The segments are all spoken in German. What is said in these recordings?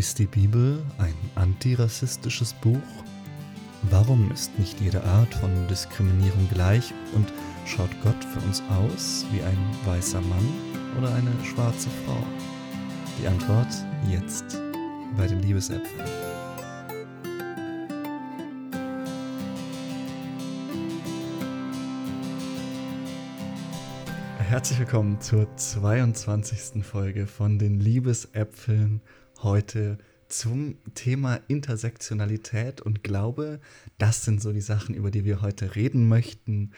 Ist die Bibel ein antirassistisches Buch? Warum ist nicht jede Art von Diskriminierung gleich und schaut Gott für uns aus wie ein weißer Mann oder eine schwarze Frau? Die Antwort jetzt bei den Liebesäpfeln. Herzlich willkommen zur 22. Folge von den Liebesäpfeln. Heute zum Thema Intersektionalität und Glaube. Das sind so die Sachen, über die wir heute reden möchten.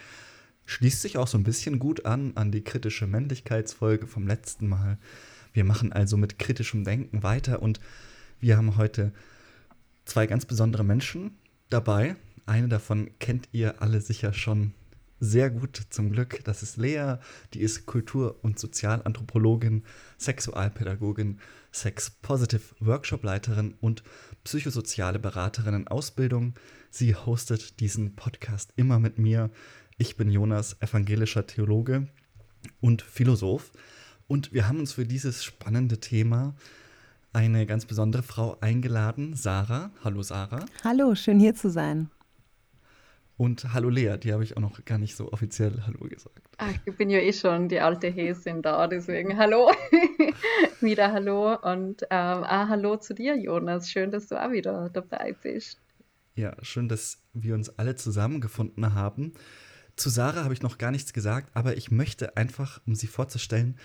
Schließt sich auch so ein bisschen gut an an die kritische Männlichkeitsfolge vom letzten Mal. Wir machen also mit kritischem Denken weiter und wir haben heute zwei ganz besondere Menschen dabei. Eine davon kennt ihr alle sicher schon sehr gut zum Glück. Das ist Lea, die ist Kultur- und Sozialanthropologin, Sexualpädagogin, Sex-Positive Workshop-Leiterin und psychosoziale Beraterin in Ausbildung. Sie hostet diesen Podcast immer mit mir. Ich bin Jonas, evangelischer Theologe und Philosoph. Und wir haben uns für dieses spannende Thema eine ganz besondere Frau eingeladen, Sarah. Hallo Sarah. Hallo, schön hier zu sein. Und Hallo Lea, die habe ich auch noch gar nicht so offiziell Hallo gesagt. Ach, ich bin ja eh schon die alte Häsin da, deswegen Hallo. wieder Hallo und ähm, ah, Hallo zu dir, Jonas. Schön, dass du auch wieder dabei bist. Ja, schön, dass wir uns alle zusammengefunden haben. Zu Sarah habe ich noch gar nichts gesagt, aber ich möchte einfach, um sie vorzustellen,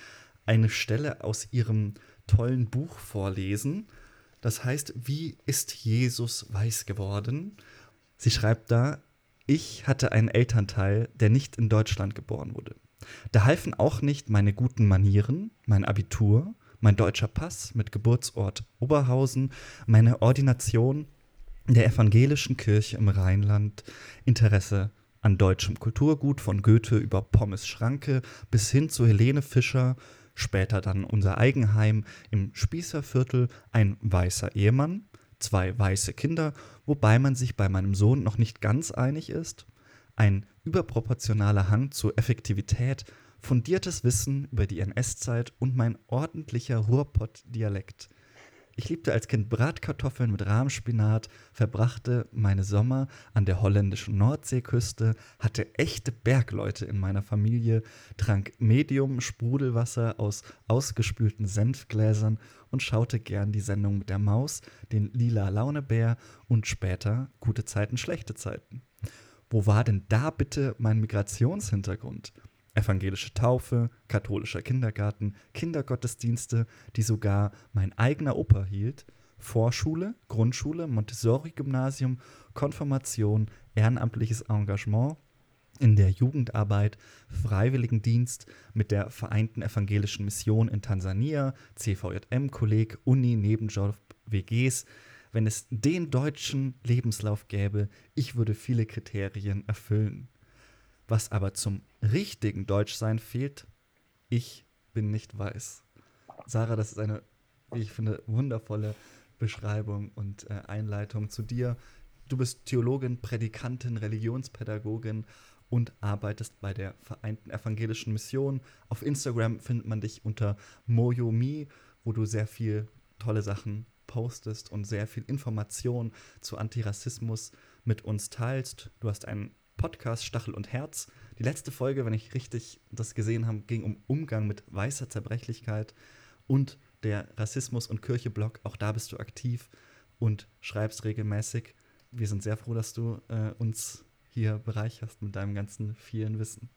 eine Stelle aus ihrem tollen Buch vorlesen. Das heißt, wie ist Jesus weiß geworden? Sie schreibt da, ich hatte einen Elternteil, der nicht in Deutschland geboren wurde. Da halfen auch nicht meine guten Manieren, mein Abitur, mein deutscher Pass mit Geburtsort Oberhausen, meine Ordination der evangelischen Kirche im Rheinland, Interesse an deutschem Kulturgut von Goethe über Pommes Schranke bis hin zu Helene Fischer, später dann unser Eigenheim im Spießerviertel, ein weißer Ehemann, zwei weiße Kinder, wobei man sich bei meinem Sohn noch nicht ganz einig ist, ein überproportionaler Hang zur Effektivität, fundiertes Wissen über die NS-Zeit und mein ordentlicher Ruhrpott-Dialekt. Ich liebte als Kind Bratkartoffeln mit Rahmspinat, verbrachte meine Sommer an der holländischen Nordseeküste, hatte echte Bergleute in meiner Familie, trank Medium Sprudelwasser aus ausgespülten Senfgläsern und schaute gern die Sendung mit der Maus, den lila Launebär und später gute Zeiten, schlechte Zeiten. Wo war denn da bitte mein Migrationshintergrund? Evangelische Taufe, katholischer Kindergarten, Kindergottesdienste, die sogar mein eigener Opa hielt, Vorschule, Grundschule, Montessori-Gymnasium, Konfirmation, ehrenamtliches Engagement in der Jugendarbeit, Freiwilligendienst mit der Vereinten Evangelischen Mission in Tansania, CVJM-Kolleg, Uni, Nebenjob, WGs. Wenn es den deutschen Lebenslauf gäbe, ich würde viele Kriterien erfüllen. Was aber zum richtigen Deutschsein fehlt, ich bin nicht weiß. Sarah, das ist eine, wie ich finde, wundervolle Beschreibung und äh, Einleitung zu dir. Du bist Theologin, Prädikantin, Religionspädagogin und arbeitest bei der Vereinten Evangelischen Mission. Auf Instagram findet man dich unter Moyomi, wo du sehr viel tolle Sachen postest und sehr viel Information zu Antirassismus mit uns teilst. Du hast einen Podcast Stachel und Herz. Die letzte Folge, wenn ich richtig das gesehen habe, ging um Umgang mit weißer Zerbrechlichkeit und der Rassismus- und Kirche-Blog. Auch da bist du aktiv und schreibst regelmäßig. Wir sind sehr froh, dass du äh, uns hier bereicherst mit deinem ganzen vielen Wissen.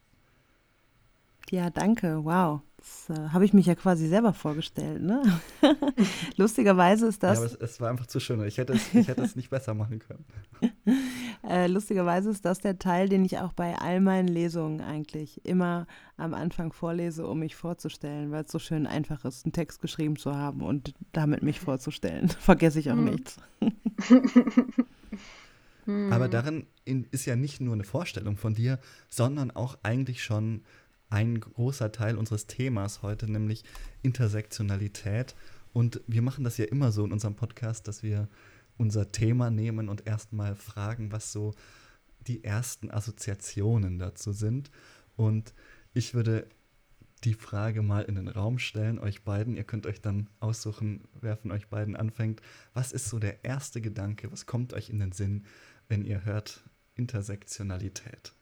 Ja, danke. Wow. Das äh, habe ich mich ja quasi selber vorgestellt. Ne? Lustigerweise ist das. Ja, aber es, es, war einfach zu schön. Ich hätte, es, ich hätte es nicht besser machen können. äh, lustigerweise ist das der Teil, den ich auch bei all meinen Lesungen eigentlich immer am Anfang vorlese, um mich vorzustellen, weil es so schön einfach ist, einen Text geschrieben zu haben und damit mich vorzustellen. Vergesse ich auch mhm. nichts. aber darin ist ja nicht nur eine Vorstellung von dir, sondern auch eigentlich schon ein großer Teil unseres Themas heute, nämlich Intersektionalität. Und wir machen das ja immer so in unserem Podcast, dass wir unser Thema nehmen und erstmal fragen, was so die ersten Assoziationen dazu sind. Und ich würde die Frage mal in den Raum stellen, euch beiden. Ihr könnt euch dann aussuchen, wer von euch beiden anfängt. Was ist so der erste Gedanke? Was kommt euch in den Sinn, wenn ihr hört Intersektionalität?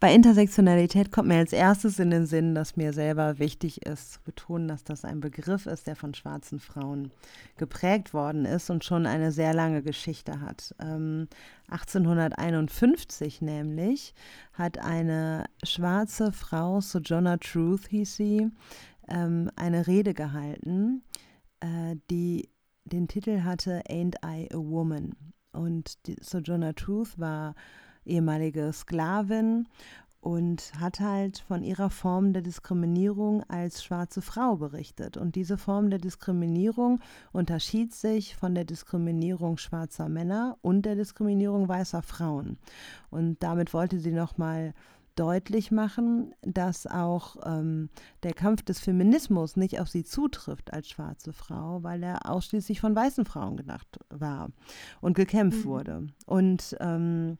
Bei Intersektionalität kommt mir als erstes in den Sinn, dass mir selber wichtig ist zu betonen, dass das ein Begriff ist, der von schwarzen Frauen geprägt worden ist und schon eine sehr lange Geschichte hat. Ähm, 1851 nämlich hat eine schwarze Frau, Sojourner Truth hieß sie, ähm, eine Rede gehalten, äh, die den Titel hatte Ain't I a Woman? Und die Sojourner Truth war ehemalige Sklavin und hat halt von ihrer Form der Diskriminierung als schwarze Frau berichtet. Und diese Form der Diskriminierung unterschied sich von der Diskriminierung schwarzer Männer und der Diskriminierung weißer Frauen. Und damit wollte sie nochmal deutlich machen, dass auch ähm, der Kampf des Feminismus nicht auf sie zutrifft als schwarze Frau, weil er ausschließlich von weißen Frauen gedacht war und gekämpft mhm. wurde. Und ähm,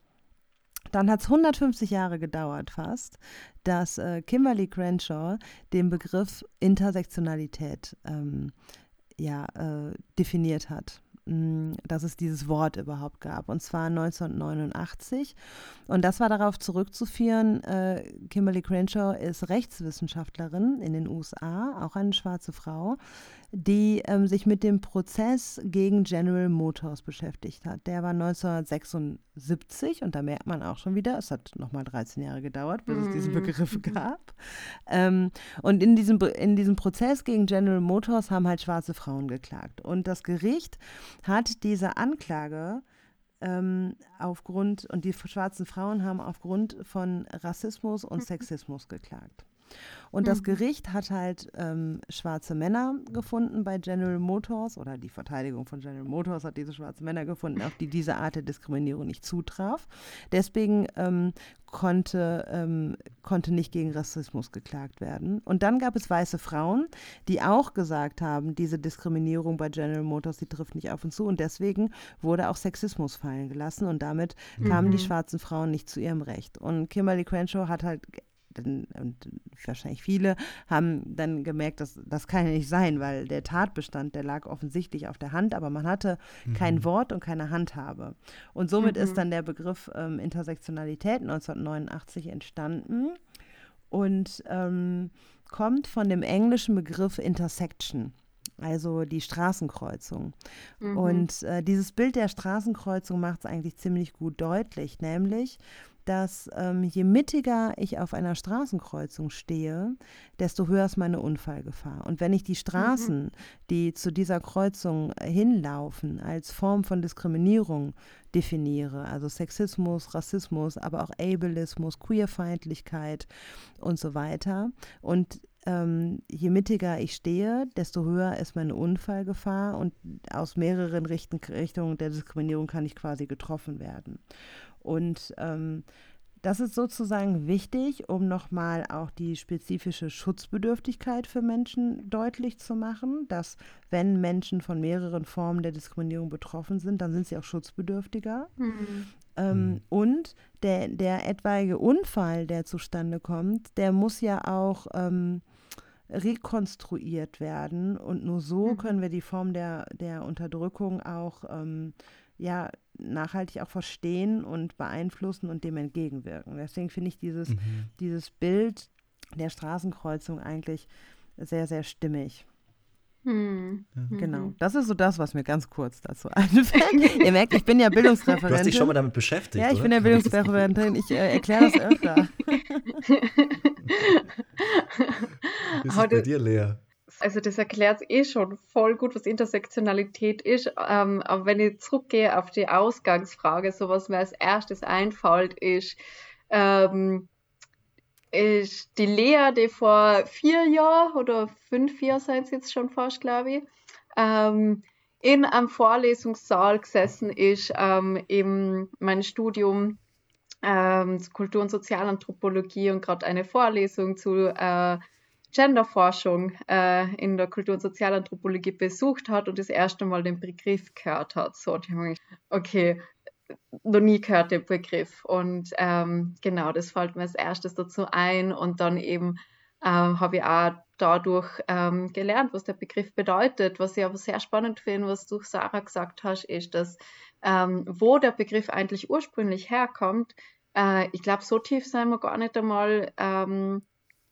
dann hat es 150 Jahre gedauert fast, dass äh, Kimberly Crenshaw den Begriff Intersektionalität ähm, ja, äh, definiert hat. Dass es dieses Wort überhaupt gab, und zwar 1989. Und das war darauf zurückzuführen, äh, Kimberly Crenshaw ist Rechtswissenschaftlerin in den USA, auch eine schwarze Frau, die ähm, sich mit dem Prozess gegen General Motors beschäftigt hat. Der war 1976 und da merkt man auch schon wieder, es hat nochmal 13 Jahre gedauert, bis es diesen mhm. Begriff gab. Ähm, und in diesem, in diesem Prozess gegen General Motors haben halt schwarze Frauen geklagt. Und das Gericht hat diese Anklage ähm, aufgrund, und die schwarzen Frauen haben aufgrund von Rassismus und Sexismus geklagt. Und das mhm. Gericht hat halt ähm, schwarze Männer gefunden bei General Motors oder die Verteidigung von General Motors hat diese schwarzen Männer gefunden, auf die diese Art der Diskriminierung nicht zutraf. Deswegen ähm, konnte, ähm, konnte nicht gegen Rassismus geklagt werden. Und dann gab es weiße Frauen, die auch gesagt haben, diese Diskriminierung bei General Motors, die trifft nicht auf uns zu. Und deswegen wurde auch Sexismus fallen gelassen und damit kamen mhm. die schwarzen Frauen nicht zu ihrem Recht. Und Kimberly Crenshaw hat halt dann, und wahrscheinlich viele haben dann gemerkt, dass das kann ja nicht sein, weil der Tatbestand, der lag offensichtlich auf der Hand, aber man hatte mhm. kein Wort und keine Handhabe. Und somit mhm. ist dann der Begriff ähm, Intersektionalität 1989 entstanden und ähm, kommt von dem englischen Begriff Intersection also die Straßenkreuzung. Mhm. Und äh, dieses Bild der Straßenkreuzung macht es eigentlich ziemlich gut deutlich, nämlich, dass ähm, je mittiger ich auf einer Straßenkreuzung stehe, desto höher ist meine Unfallgefahr. Und wenn ich die Straßen, mhm. die zu dieser Kreuzung hinlaufen, als Form von Diskriminierung definiere, also Sexismus, Rassismus, aber auch Ableismus, Queerfeindlichkeit und so weiter, und ähm, je mittiger ich stehe, desto höher ist meine Unfallgefahr und aus mehreren Richten, Richtungen der Diskriminierung kann ich quasi getroffen werden. Und ähm, das ist sozusagen wichtig, um nochmal auch die spezifische Schutzbedürftigkeit für Menschen deutlich zu machen, dass wenn Menschen von mehreren Formen der Diskriminierung betroffen sind, dann sind sie auch schutzbedürftiger. Mhm. Ähm, mhm. Und der, der etwaige Unfall, der zustande kommt, der muss ja auch ähm, rekonstruiert werden. Und nur so mhm. können wir die Form der, der Unterdrückung auch ähm, ja, nachhaltig auch verstehen und beeinflussen und dem entgegenwirken. Deswegen finde ich dieses, mhm. dieses Bild der Straßenkreuzung eigentlich sehr, sehr stimmig. Hm. Genau, mhm. das ist so das, was mir ganz kurz dazu einfällt. Ihr merkt, ich bin ja Bildungsreferentin. Du hast dich schon mal damit beschäftigt, Ja, ich oder? bin ja Bildungsreferentin. Ich äh, erkläre das öfter. Wie ist es bei dir, Lea? Also das erklärt eh schon voll gut, was Intersektionalität ist. Ähm, aber wenn ich zurückgehe auf die Ausgangsfrage, so was mir als erstes einfällt, ist, ähm, ist die Lea, die vor vier Jahren oder fünf Jahren sind es jetzt schon fast, glaube ich, ähm, in einem Vorlesungssaal gesessen ist, ähm, in meinem Studium ähm, Kultur- und Sozialanthropologie und gerade eine Vorlesung zu äh, Genderforschung äh, in der Kultur- und Sozialanthropologie besucht hat und das erste Mal den Begriff gehört hat. So, und ich habe okay, noch nie gehört den Begriff. Und ähm, genau, das fällt mir als erstes dazu ein. Und dann eben ähm, habe ich auch dadurch ähm, gelernt, was der Begriff bedeutet. Was ich aber sehr spannend finde, was du, Sarah, gesagt hast, ist, dass ähm, wo der Begriff eigentlich ursprünglich herkommt, äh, ich glaube, so tief sind wir gar nicht einmal ähm,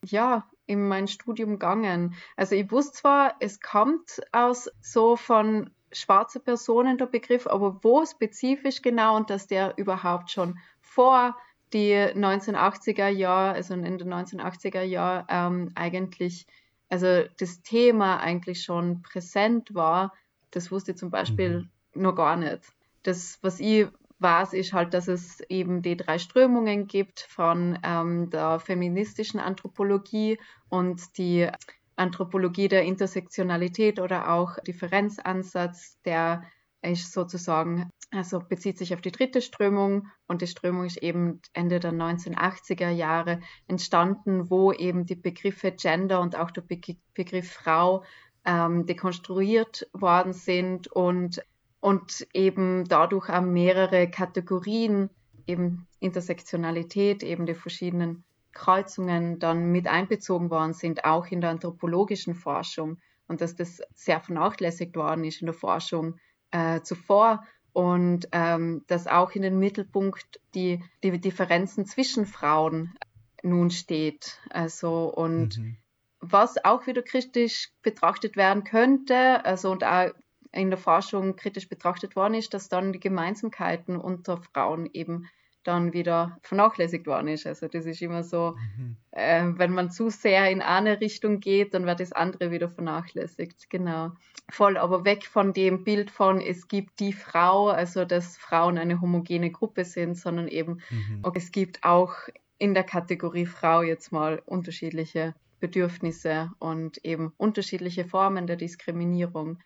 ja, in mein Studium gegangen. Also ich wusste zwar, es kommt aus so von schwarze Personen der Begriff, aber wo spezifisch genau und dass der überhaupt schon vor die 1980er Jahre, also in den 1980er Jahren ähm, eigentlich, also das Thema eigentlich schon präsent war, das wusste ich zum Beispiel mhm. noch gar nicht. Das, was ich weiß, ist halt, dass es eben die drei Strömungen gibt von ähm, der feministischen Anthropologie und die Anthropologie der Intersektionalität oder auch Differenzansatz, der ist sozusagen, also bezieht sich auf die dritte Strömung und die Strömung ist eben Ende der 1980er Jahre entstanden, wo eben die Begriffe Gender und auch der Be Begriff Frau ähm, dekonstruiert worden sind und, und eben dadurch auch mehrere Kategorien, eben Intersektionalität, eben die verschiedenen Kreuzungen dann mit einbezogen worden sind, auch in der anthropologischen Forschung und dass das sehr vernachlässigt worden ist in der Forschung äh, zuvor und ähm, dass auch in den Mittelpunkt die, die Differenzen zwischen Frauen nun steht. Also und mhm. was auch wieder kritisch betrachtet werden könnte, also und auch in der Forschung kritisch betrachtet worden ist, dass dann die Gemeinsamkeiten unter Frauen eben dann wieder vernachlässigt worden ist. Also das ist immer so, mhm. äh, wenn man zu sehr in eine Richtung geht, dann wird das andere wieder vernachlässigt. Genau. Voll, aber weg von dem Bild von, es gibt die Frau, also dass Frauen eine homogene Gruppe sind, sondern eben, mhm. es gibt auch in der Kategorie Frau jetzt mal unterschiedliche Bedürfnisse und eben unterschiedliche Formen der Diskriminierung.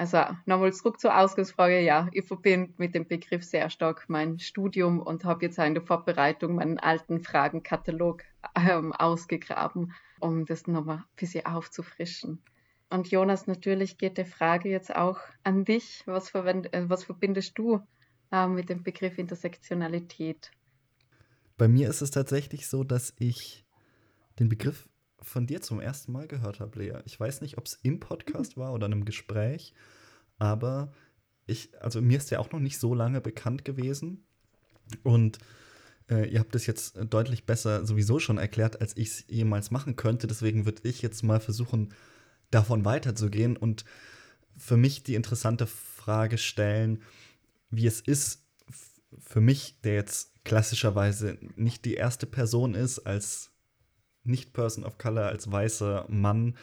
Also nochmal zurück zur Ausgangsfrage. Ja, ich verbinde mit dem Begriff sehr stark mein Studium und habe jetzt in der Vorbereitung meinen alten Fragenkatalog ähm, ausgegraben, um das nochmal ein bisschen aufzufrischen. Und Jonas, natürlich geht die Frage jetzt auch an dich. Was, äh, was verbindest du äh, mit dem Begriff Intersektionalität? Bei mir ist es tatsächlich so, dass ich den Begriff von dir zum ersten Mal gehört habe, Lea. Ich weiß nicht, ob es im Podcast war oder in einem Gespräch, aber ich, also mir ist der auch noch nicht so lange bekannt gewesen. Und äh, ihr habt es jetzt deutlich besser sowieso schon erklärt, als ich es jemals machen könnte. Deswegen würde ich jetzt mal versuchen, davon weiterzugehen und für mich die interessante Frage stellen, wie es ist, für mich, der jetzt klassischerweise nicht die erste Person ist als nicht-Person of Color, als weißer Mann,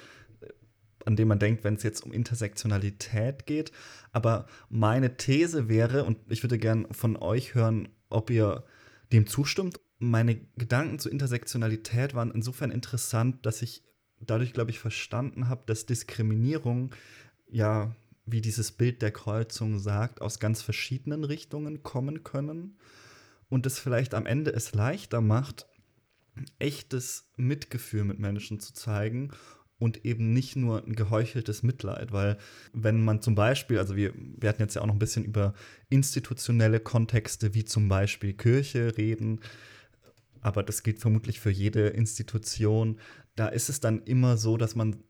an dem man denkt, wenn es jetzt um Intersektionalität geht. Aber meine These wäre, und ich würde gern von euch hören, ob ihr dem zustimmt. Meine Gedanken zur Intersektionalität waren insofern interessant, dass ich dadurch, glaube ich, verstanden habe, dass Diskriminierung ja, wie dieses Bild der Kreuzung sagt, aus ganz verschiedenen Richtungen kommen können und es vielleicht am Ende es leichter macht, echtes Mitgefühl mit Menschen zu zeigen und eben nicht nur ein geheucheltes Mitleid, weil wenn man zum Beispiel, also wir, wir hatten jetzt ja auch noch ein bisschen über institutionelle Kontexte wie zum Beispiel Kirche reden, aber das gilt vermutlich für jede Institution, da ist es dann immer so, dass man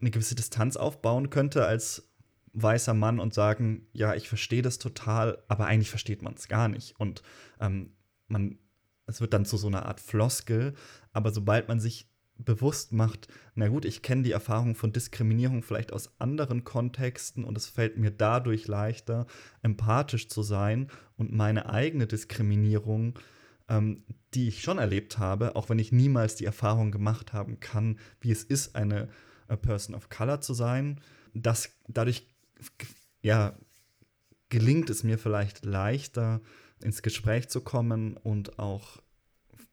eine gewisse Distanz aufbauen könnte als weißer Mann und sagen, ja, ich verstehe das total, aber eigentlich versteht man es gar nicht. Und ähm, man es wird dann zu so einer Art Floskel, aber sobald man sich bewusst macht, na gut, ich kenne die Erfahrung von Diskriminierung vielleicht aus anderen Kontexten und es fällt mir dadurch leichter, empathisch zu sein und meine eigene Diskriminierung, ähm, die ich schon erlebt habe, auch wenn ich niemals die Erfahrung gemacht haben kann, wie es ist, eine Person of Color zu sein, dass dadurch ja gelingt es mir vielleicht leichter, ins Gespräch zu kommen und auch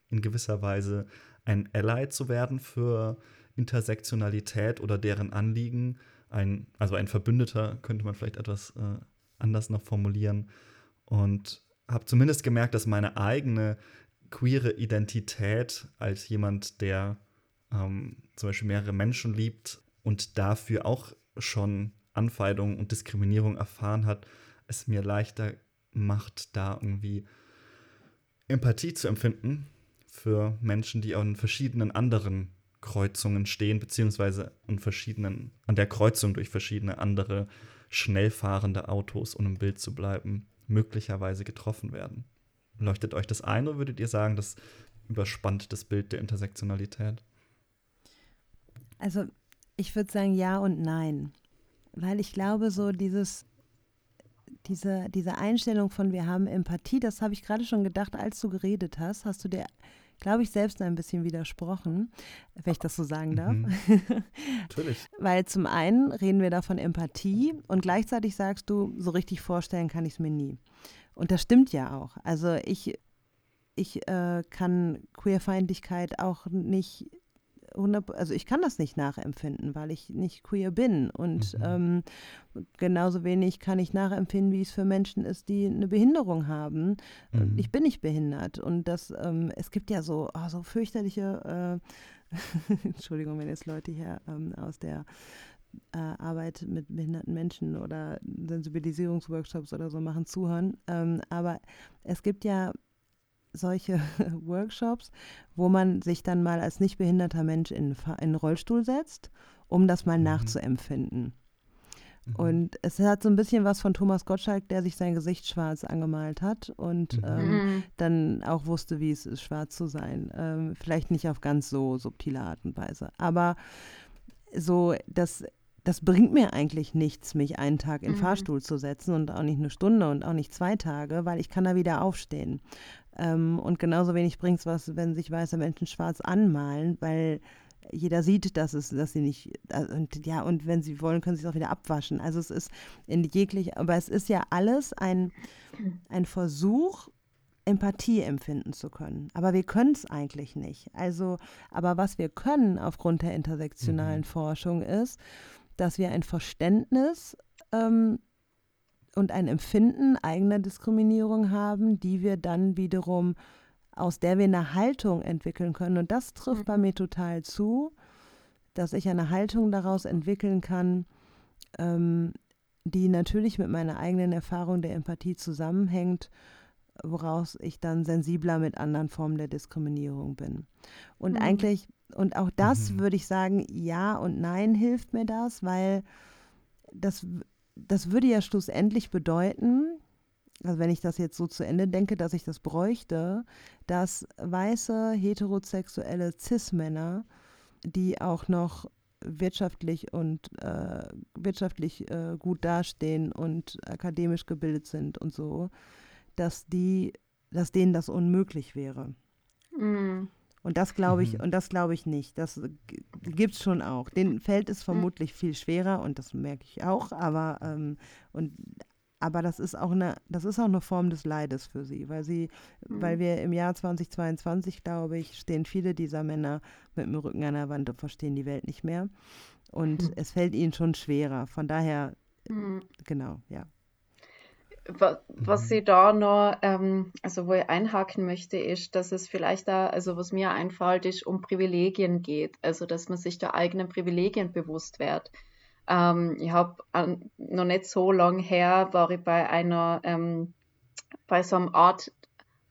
in gewisser Weise ein Ally zu werden für Intersektionalität oder deren Anliegen. Ein, also ein Verbündeter könnte man vielleicht etwas äh, anders noch formulieren. Und habe zumindest gemerkt, dass meine eigene queere Identität als jemand, der ähm, zum Beispiel mehrere Menschen liebt und dafür auch schon Anfeindungen und Diskriminierung erfahren hat, es mir leichter macht, da irgendwie Empathie zu empfinden für Menschen, die an verschiedenen anderen Kreuzungen stehen, beziehungsweise an verschiedenen, an der Kreuzung durch verschiedene andere schnell fahrende Autos, um im Bild zu bleiben, möglicherweise getroffen werden. Leuchtet euch das ein oder würdet ihr sagen, das überspannt das Bild der Intersektionalität? Also ich würde sagen ja und nein. Weil ich glaube, so dieses, diese, diese Einstellung von wir haben Empathie, das habe ich gerade schon gedacht, als du geredet hast, hast du dir, glaube ich, selbst ein bisschen widersprochen, wenn ich das so sagen darf. Mhm. Natürlich. Weil zum einen reden wir da von Empathie und gleichzeitig sagst du, so richtig vorstellen kann ich es mir nie. Und das stimmt ja auch. Also ich, ich äh, kann Queerfeindlichkeit auch nicht 100, also ich kann das nicht nachempfinden, weil ich nicht queer bin. Und mhm. ähm, genauso wenig kann ich nachempfinden, wie es für Menschen ist, die eine Behinderung haben. Mhm. Ich bin nicht behindert. Und das, ähm, es gibt ja so, oh, so fürchterliche, äh, Entschuldigung, wenn jetzt Leute hier ähm, aus der äh, Arbeit mit behinderten Menschen oder Sensibilisierungsworkshops oder so machen, zuhören. Ähm, aber es gibt ja solche Workshops, wo man sich dann mal als nicht behinderter Mensch in, in einen Rollstuhl setzt, um das mal mhm. nachzuempfinden. Mhm. Und es hat so ein bisschen was von Thomas Gottschalk, der sich sein Gesicht schwarz angemalt hat und mhm. ähm, mhm. dann auch wusste, wie es ist, schwarz zu sein. Ähm, vielleicht nicht auf ganz so subtile Art und Weise. Aber so, das, das bringt mir eigentlich nichts, mich einen Tag in mhm. Fahrstuhl zu setzen und auch nicht eine Stunde und auch nicht zwei Tage, weil ich kann da wieder aufstehen. Ähm, und genauso wenig bringt es was, wenn sich weiße Menschen schwarz anmalen, weil jeder sieht, dass es, dass sie nicht, äh, und ja, und wenn sie wollen, können sie es auch wieder abwaschen. Also es ist in jeglich, aber es ist ja alles ein, ein Versuch, Empathie empfinden zu können. Aber wir können es eigentlich nicht. Also, aber was wir können aufgrund der intersektionalen mhm. Forschung ist, dass wir ein Verständnis ähm, und ein Empfinden eigener Diskriminierung haben, die wir dann wiederum, aus der wir eine Haltung entwickeln können. Und das trifft bei mhm. mir total zu, dass ich eine Haltung daraus entwickeln kann, ähm, die natürlich mit meiner eigenen Erfahrung der Empathie zusammenhängt, woraus ich dann sensibler mit anderen Formen der Diskriminierung bin. Und mhm. eigentlich, und auch das mhm. würde ich sagen, ja und nein hilft mir das, weil das das würde ja schlussendlich bedeuten, also wenn ich das jetzt so zu Ende denke, dass ich das bräuchte, dass weiße, heterosexuelle Cis-Männer, die auch noch wirtschaftlich und äh, wirtschaftlich äh, gut dastehen und akademisch gebildet sind und so, dass die, dass denen das unmöglich wäre. Mhm. Und das glaube ich, mhm. und das glaube ich nicht. Das gibt es schon auch. Den fällt es vermutlich viel schwerer und das merke ich auch, aber ähm, und aber das ist auch eine, das ist auch eine Form des Leides für sie, weil sie, mhm. weil wir im Jahr 2022, glaube ich, stehen viele dieser Männer mit dem Rücken an der Wand und verstehen die Welt nicht mehr. Und mhm. es fällt ihnen schon schwerer. Von daher, mhm. genau, ja was mhm. ich da noch, ähm, also wo ich einhaken möchte, ist, dass es vielleicht da, also was mir einfällt, ist, um Privilegien geht. Also, dass man sich der eigenen Privilegien bewusst wird. Ähm, ich habe noch nicht so lange her, war ich bei einer, ähm, bei so einem Art,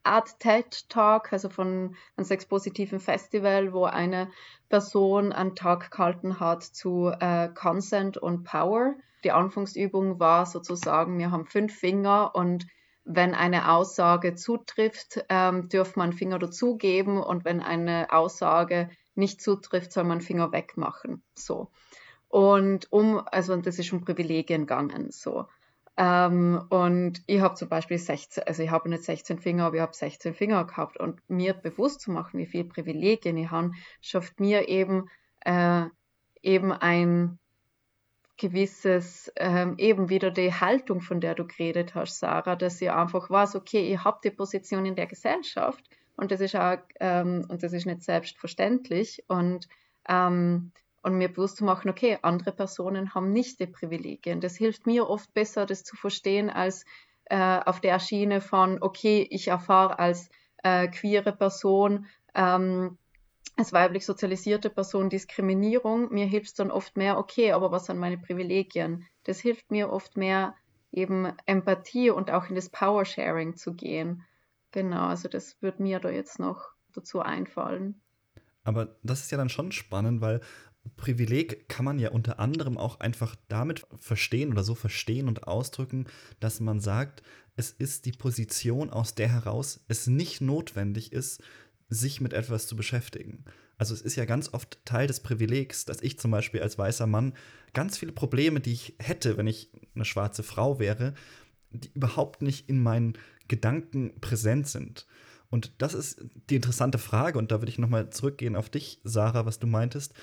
Art TED Talk, also von einem sexpositiven Festival, wo eine Person einen Tag gehalten hat zu äh, Consent und Power die Anfangsübung war sozusagen, wir haben fünf Finger und wenn eine Aussage zutrifft, ähm, dürft man Finger dazugeben und wenn eine Aussage nicht zutrifft, soll man Finger wegmachen. So. Und um, also das ist um Privilegien gegangen. So. Ähm, und ich habe zum Beispiel 16, also ich habe nicht 16 Finger, aber ich habe 16 Finger gehabt. Und mir bewusst zu machen, wie viele Privilegien ich habe, schafft mir eben, äh, eben ein gewisses, ähm, eben wieder die Haltung, von der du geredet hast, Sarah, dass ihr einfach weiß, okay, ihr habt die Position in der Gesellschaft und das ist auch, ähm, und das ist nicht selbstverständlich und, ähm, und mir bewusst zu machen, okay, andere Personen haben nicht die Privilegien. Das hilft mir oft besser, das zu verstehen, als äh, auf der Schiene von, okay, ich erfahre als äh, queere Person, ähm, als weiblich sozialisierte Person Diskriminierung, mir hilft es dann oft mehr, okay, aber was sind meine Privilegien? Das hilft mir oft mehr, eben Empathie und auch in das Power-Sharing zu gehen. Genau, also das würde mir da jetzt noch dazu einfallen. Aber das ist ja dann schon spannend, weil Privileg kann man ja unter anderem auch einfach damit verstehen oder so verstehen und ausdrücken, dass man sagt, es ist die Position, aus der heraus es nicht notwendig ist, sich mit etwas zu beschäftigen. Also es ist ja ganz oft Teil des Privilegs, dass ich zum Beispiel als weißer Mann ganz viele Probleme, die ich hätte, wenn ich eine schwarze Frau wäre, die überhaupt nicht in meinen Gedanken präsent sind. Und das ist die interessante Frage, und da würde ich nochmal zurückgehen auf dich, Sarah, was du meintest.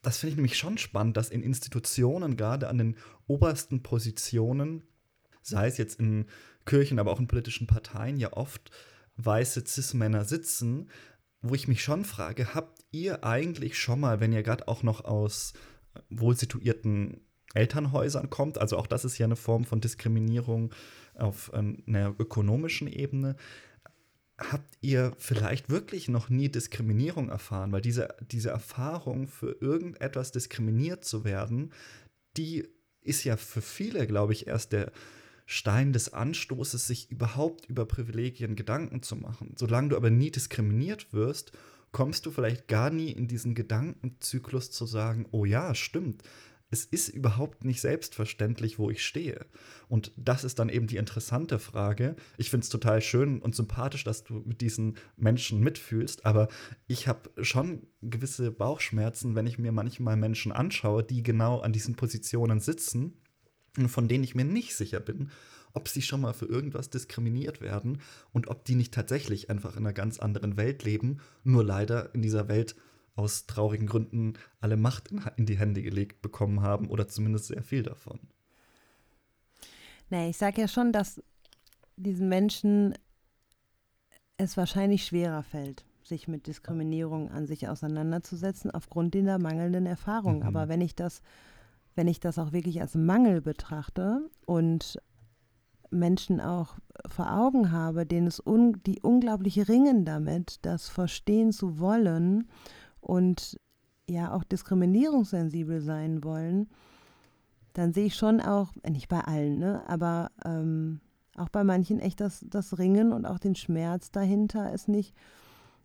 Das finde ich nämlich schon spannend, dass in Institutionen, gerade an den obersten Positionen, sei es jetzt in Kirchen, aber auch in politischen Parteien, ja oft weiße Cis-Männer sitzen, wo ich mich schon frage, habt ihr eigentlich schon mal, wenn ihr gerade auch noch aus wohlsituierten Elternhäusern kommt, also auch das ist ja eine Form von Diskriminierung auf ähm, einer ökonomischen Ebene, habt ihr vielleicht wirklich noch nie Diskriminierung erfahren? Weil diese, diese Erfahrung für irgendetwas diskriminiert zu werden, die ist ja für viele, glaube ich, erst der Stein des Anstoßes, sich überhaupt über Privilegien Gedanken zu machen. Solange du aber nie diskriminiert wirst, kommst du vielleicht gar nie in diesen Gedankenzyklus zu sagen, oh ja, stimmt, es ist überhaupt nicht selbstverständlich, wo ich stehe. Und das ist dann eben die interessante Frage. Ich finde es total schön und sympathisch, dass du mit diesen Menschen mitfühlst, aber ich habe schon gewisse Bauchschmerzen, wenn ich mir manchmal Menschen anschaue, die genau an diesen Positionen sitzen von denen ich mir nicht sicher bin, ob sie schon mal für irgendwas diskriminiert werden und ob die nicht tatsächlich einfach in einer ganz anderen Welt leben, nur leider in dieser Welt aus traurigen Gründen alle Macht in, die Hände gelegt bekommen haben oder zumindest sehr viel davon. Nee, ich sage ja schon, dass diesen Menschen es wahrscheinlich schwerer fällt, sich mit Diskriminierung an sich auseinanderzusetzen, aufgrund dieser mangelnden Erfahrung. Mhm. Aber wenn ich das, wenn ich das auch wirklich als Mangel betrachte und Menschen auch vor Augen habe, denen es un die unglaublich ringen damit, das verstehen zu wollen und ja auch diskriminierungssensibel sein wollen, dann sehe ich schon auch, äh, nicht bei allen, ne, aber ähm, auch bei manchen echt das, das Ringen und auch den Schmerz dahinter, es nicht,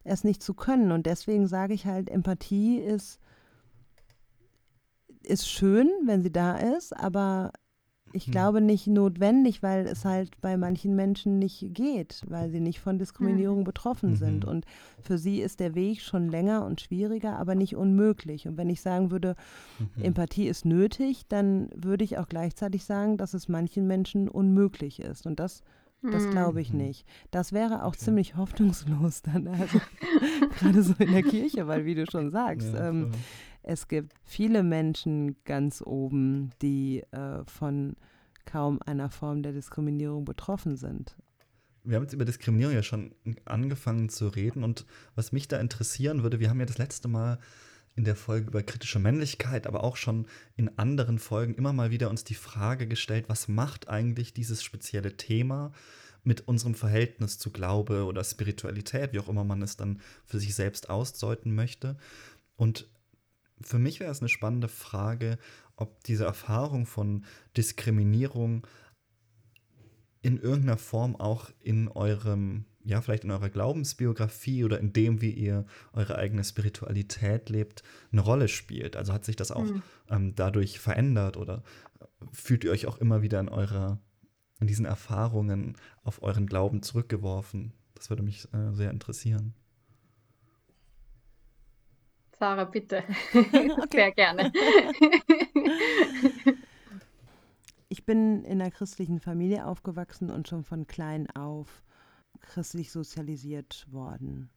es nicht zu können. Und deswegen sage ich halt, Empathie ist, ist schön, wenn sie da ist, aber ich hm. glaube nicht notwendig, weil es halt bei manchen Menschen nicht geht, weil sie nicht von Diskriminierung hm. betroffen mhm. sind. Und für sie ist der Weg schon länger und schwieriger, aber nicht unmöglich. Und wenn ich sagen würde, mhm. Empathie ist nötig, dann würde ich auch gleichzeitig sagen, dass es manchen Menschen unmöglich ist. Und das das glaube ich hm. nicht. Das wäre auch okay. ziemlich hoffnungslos dann, also, gerade so in der Kirche, weil wie du schon sagst, ja, ähm, es gibt viele Menschen ganz oben, die äh, von kaum einer Form der Diskriminierung betroffen sind. Wir haben jetzt über Diskriminierung ja schon angefangen zu reden und was mich da interessieren würde, wir haben ja das letzte Mal in der Folge über kritische Männlichkeit, aber auch schon in anderen Folgen immer mal wieder uns die Frage gestellt, was macht eigentlich dieses spezielle Thema mit unserem Verhältnis zu Glaube oder Spiritualität, wie auch immer man es dann für sich selbst ausdeuten möchte. Und für mich wäre es eine spannende Frage, ob diese Erfahrung von Diskriminierung in irgendeiner Form auch in eurem, ja, vielleicht in eurer Glaubensbiografie oder in dem, wie ihr eure eigene Spiritualität lebt, eine Rolle spielt. Also hat sich das auch mhm. ähm, dadurch verändert oder fühlt ihr euch auch immer wieder in eurer, in diesen Erfahrungen auf euren Glauben zurückgeworfen? Das würde mich äh, sehr interessieren. Sarah, bitte. okay. Sehr gerne. ich bin in einer christlichen Familie aufgewachsen und schon von klein auf christlich sozialisiert worden.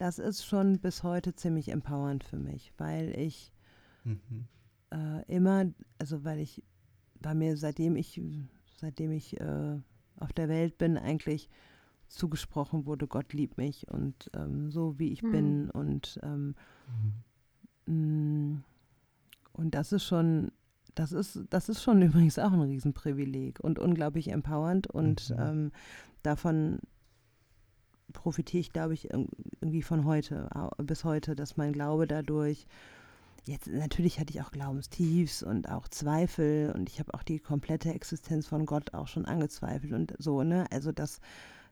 Das ist schon bis heute ziemlich empowernd für mich, weil ich mhm. äh, immer, also weil ich bei mir, seitdem ich, seitdem ich äh, auf der Welt bin, eigentlich zugesprochen wurde, Gott liebt mich und ähm, so wie ich mhm. bin und ähm, Mhm. Und das ist schon, das ist, das ist schon übrigens auch ein Riesenprivileg und unglaublich empowernd und mhm. ähm, davon profitiere ich, glaube ich, irgendwie von heute bis heute, dass mein Glaube dadurch jetzt natürlich hatte ich auch Glaubenstiefs und auch Zweifel und ich habe auch die komplette Existenz von Gott auch schon angezweifelt und so, ne? Also das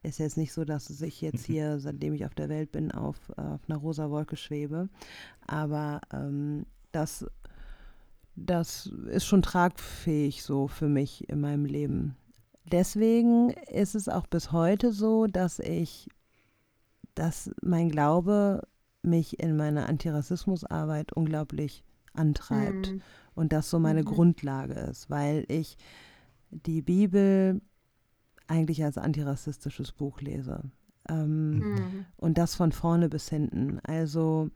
ist jetzt nicht so, dass ich jetzt hier, seitdem ich auf der Welt bin, auf, auf einer rosa Wolke schwebe. Aber ähm, das, das ist schon tragfähig so für mich in meinem Leben. Deswegen ist es auch bis heute so, dass ich, dass mein Glaube mich in meiner Antirassismusarbeit unglaublich antreibt mhm. und das so meine mhm. Grundlage ist, weil ich die Bibel eigentlich als antirassistisches Buch lese. Ähm, mhm. Und das von vorne bis hinten. Also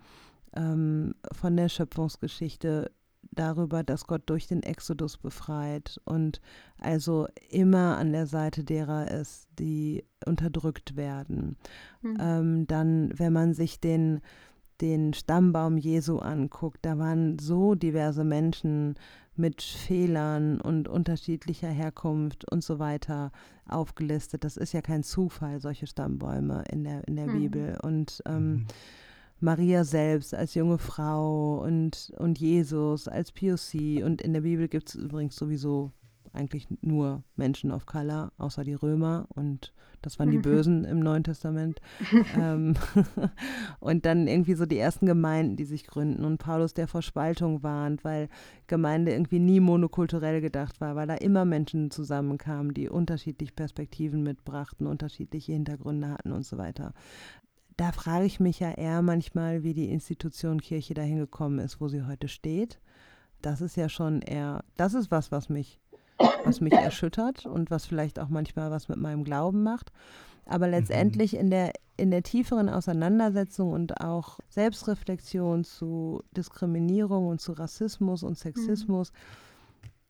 ähm, von der Schöpfungsgeschichte darüber, dass Gott durch den Exodus befreit und also immer an der Seite derer ist, die unterdrückt werden. Mhm. Ähm, dann, wenn man sich den, den Stammbaum Jesu anguckt, da waren so diverse Menschen mit Fehlern und unterschiedlicher Herkunft und so weiter aufgelistet. Das ist ja kein Zufall, solche Stammbäume in der, in der mhm. Bibel. Und ähm, mhm. Maria selbst als junge Frau und, und Jesus als POC. Und in der Bibel gibt es übrigens sowieso eigentlich nur Menschen of Color, außer die Römer und das waren die Bösen im Neuen Testament. ähm, und dann irgendwie so die ersten Gemeinden, die sich gründen und Paulus, der vor Spaltung warnt, weil Gemeinde irgendwie nie monokulturell gedacht war, weil da immer Menschen zusammenkamen, die unterschiedliche Perspektiven mitbrachten, unterschiedliche Hintergründe hatten und so weiter. Da frage ich mich ja eher manchmal, wie die Institution Kirche dahin gekommen ist, wo sie heute steht. Das ist ja schon eher, das ist was, was mich was mich erschüttert und was vielleicht auch manchmal was mit meinem Glauben macht. Aber mhm. letztendlich in der, in der tieferen Auseinandersetzung und auch Selbstreflexion zu Diskriminierung und zu Rassismus und Sexismus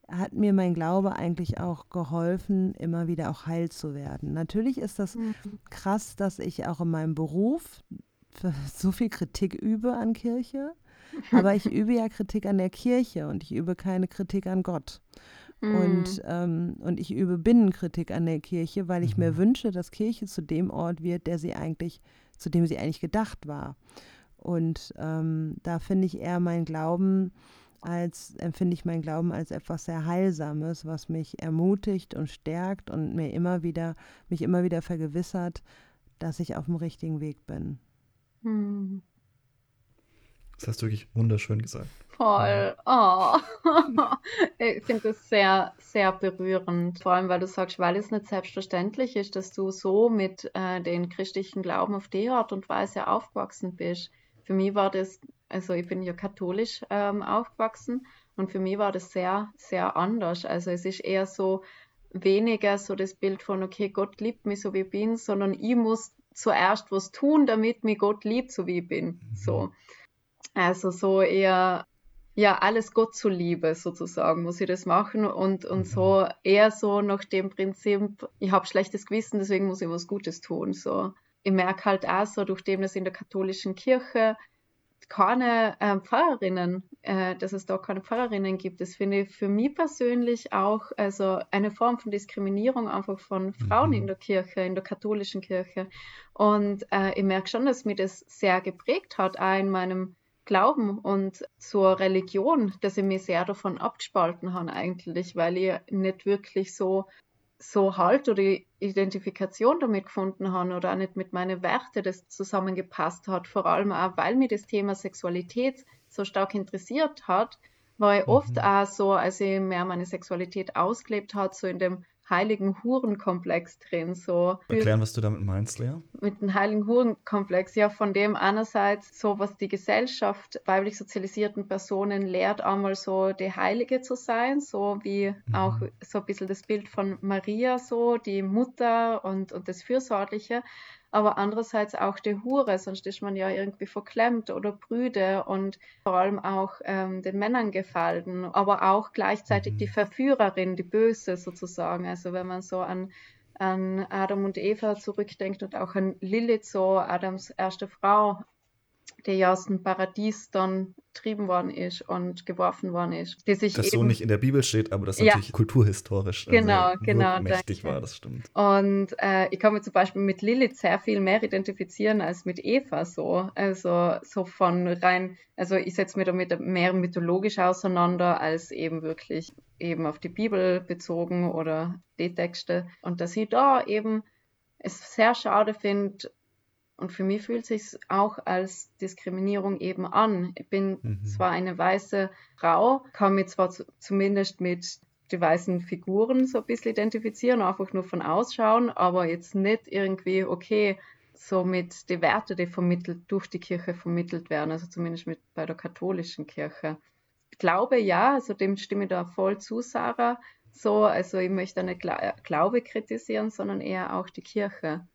mhm. hat mir mein Glaube eigentlich auch geholfen, immer wieder auch heil zu werden. Natürlich ist das mhm. krass, dass ich auch in meinem Beruf so viel Kritik übe an Kirche, aber ich übe ja Kritik an der Kirche und ich übe keine Kritik an Gott. Mhm. Und, ähm, und ich übe Binnenkritik an der Kirche, weil ich mhm. mir wünsche, dass Kirche zu dem Ort wird, der sie eigentlich, zu dem sie eigentlich gedacht war. Und ähm, da finde ich eher mein Glauben als, empfinde ich mein Glauben als etwas sehr Heilsames, was mich ermutigt und stärkt und mir immer wieder, mich immer wieder vergewissert, dass ich auf dem richtigen Weg bin. Mhm. Das hast du wirklich wunderschön gesagt. Voll. Oh. ich finde das sehr, sehr berührend. Vor allem, weil du sagst, weil es nicht selbstverständlich ist, dass du so mit äh, den christlichen Glauben auf die Art und Weise aufgewachsen bist. Für mich war das, also ich bin ja katholisch ähm, aufgewachsen und für mich war das sehr, sehr anders. Also es ist eher so weniger so das Bild von, okay, Gott liebt mich so wie ich bin, sondern ich muss zuerst was tun, damit mich Gott liebt, so wie ich bin. So. Mhm. Also so eher, ja, alles Gott zuliebe sozusagen muss ich das machen und, und so mhm. eher so nach dem Prinzip, ich habe schlechtes Gewissen, deswegen muss ich was Gutes tun. So. Ich merke halt auch so, durch dem das in der katholischen Kirche keine äh, Pfarrerinnen, äh, dass es da keine Pfarrerinnen gibt. Das finde ich für mich persönlich auch also eine Form von Diskriminierung einfach von Frauen mhm. in der Kirche, in der katholischen Kirche. Und äh, ich merke schon, dass mir das sehr geprägt hat, auch in meinem Glauben und zur Religion, dass ich mich sehr davon abgespalten habe eigentlich, weil ich nicht wirklich so so Halt oder Identifikation damit gefunden habe oder auch nicht mit meinen Werten das zusammengepasst hat. Vor allem auch, weil mir das Thema Sexualität so stark interessiert hat, war ich mhm. oft auch so, als ich mehr meine Sexualität ausgelebt hat, so in dem heiligen Hurenkomplex drin. So. Erklären, was du damit meinst, Lea? Mit dem heiligen Hurenkomplex, ja, von dem einerseits so, was die Gesellschaft weiblich sozialisierten Personen lehrt, einmal so die Heilige zu sein, so wie mhm. auch so ein bisschen das Bild von Maria, so die Mutter und, und das Fürsorgliche aber andererseits auch die Hure, sonst ist man ja irgendwie verklemmt oder brüde und vor allem auch ähm, den Männern gefallen, aber auch gleichzeitig die mhm. Verführerin, die Böse sozusagen. Also wenn man so an, an Adam und Eva zurückdenkt und auch an Lilith, so Adams erste Frau, der ja aus dem Paradies dann getrieben worden ist und geworfen worden ist. Die sich das so nicht in der Bibel steht, aber das ja. natürlich kulturhistorisch äh, genau, genau, mächtig war, das stimmt. Und äh, ich kann mich zum Beispiel mit Lilith sehr viel mehr identifizieren als mit Eva so. Also so von rein, also ich setze mich damit mehr mythologisch auseinander als eben wirklich eben auf die Bibel bezogen oder die Texte. Und dass sie da eben es sehr schade finde, und für mich fühlt es sich auch als Diskriminierung eben an. Ich bin mhm. zwar eine weiße Frau, kann mich zwar zumindest mit die weißen Figuren so ein bisschen identifizieren, einfach nur von ausschauen, aber jetzt nicht irgendwie, okay, so mit den Werten, die vermittelt, durch die Kirche vermittelt werden, also zumindest mit bei der katholischen Kirche. Ich glaube ja, also dem stimme ich da voll zu, Sarah. So, also ich möchte nicht Glaube kritisieren, sondern eher auch die Kirche,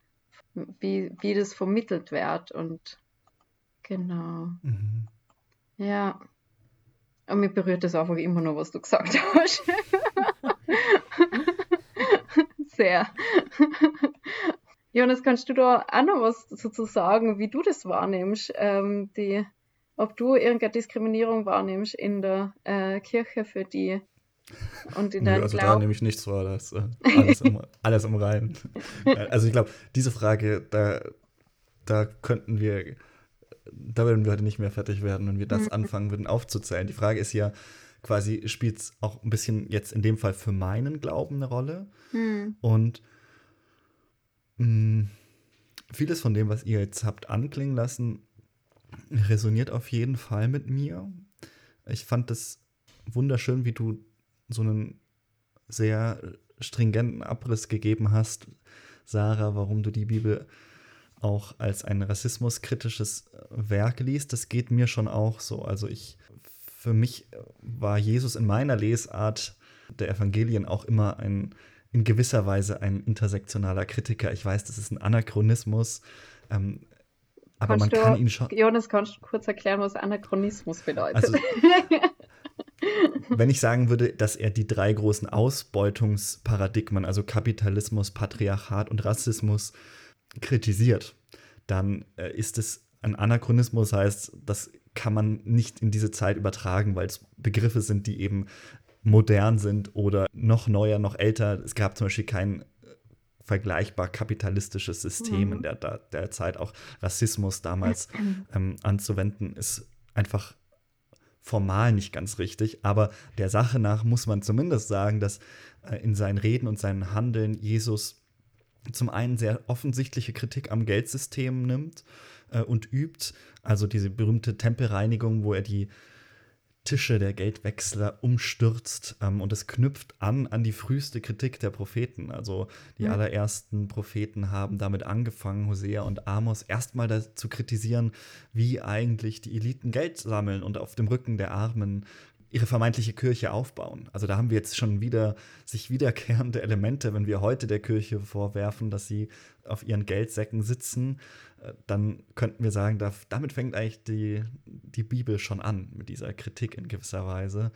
wie, wie das vermittelt wird und genau. Mhm. Ja. Und mich berührt das einfach immer noch, was du gesagt hast. Sehr. Jonas, kannst du da auch noch was dazu sagen, wie du das wahrnimmst? Ähm, die, ob du irgendeine Diskriminierung wahrnimmst in der äh, Kirche für die und in deinem also Glauben? da nehme ich nichts vor, das äh, alles, im, alles im Reinen. also ich glaube, diese Frage, da, da könnten wir da würden wir heute nicht mehr fertig werden, wenn wir das mhm. anfangen würden aufzuzählen. Die Frage ist ja quasi, spielt es auch ein bisschen jetzt in dem Fall für meinen Glauben eine Rolle? Mhm. Und mh, mm, vieles von dem, was ihr jetzt habt anklingen lassen, resoniert auf jeden Fall mit mir. Ich fand das wunderschön, wie du so einen sehr stringenten Abriss gegeben hast, Sarah, warum du die Bibel auch als ein rassismuskritisches Werk liest. Das geht mir schon auch so. Also ich, für mich war Jesus in meiner Lesart der Evangelien auch immer ein, in gewisser Weise ein intersektionaler Kritiker. Ich weiß, das ist ein Anachronismus, ähm, aber kannst man kann ihn schon. Jonas, kannst du kurz erklären, was Anachronismus bedeutet? Also, wenn ich sagen würde, dass er die drei großen Ausbeutungsparadigmen, also Kapitalismus, Patriarchat und Rassismus, kritisiert, dann äh, ist es ein Anachronismus, heißt, das kann man nicht in diese Zeit übertragen, weil es Begriffe sind, die eben modern sind oder noch neuer, noch älter. Es gab zum Beispiel kein äh, vergleichbar kapitalistisches System mhm. in der, der Zeit. Auch Rassismus damals ähm, anzuwenden, ist einfach formal nicht ganz richtig. Aber der Sache nach muss man zumindest sagen, dass äh, in seinen Reden und seinen Handeln Jesus zum einen sehr offensichtliche Kritik am Geldsystem nimmt äh, und übt, also diese berühmte Tempelreinigung, wo er die Tische der Geldwechsler umstürzt ähm, und es knüpft an an die früheste Kritik der Propheten. Also die mhm. allerersten Propheten haben damit angefangen, Hosea und Amos erstmal zu kritisieren, wie eigentlich die Eliten Geld sammeln und auf dem Rücken der Armen ihre vermeintliche Kirche aufbauen. Also da haben wir jetzt schon wieder sich wiederkehrende Elemente, wenn wir heute der Kirche vorwerfen, dass sie auf ihren Geldsäcken sitzen, dann könnten wir sagen, damit fängt eigentlich die, die Bibel schon an mit dieser Kritik in gewisser Weise.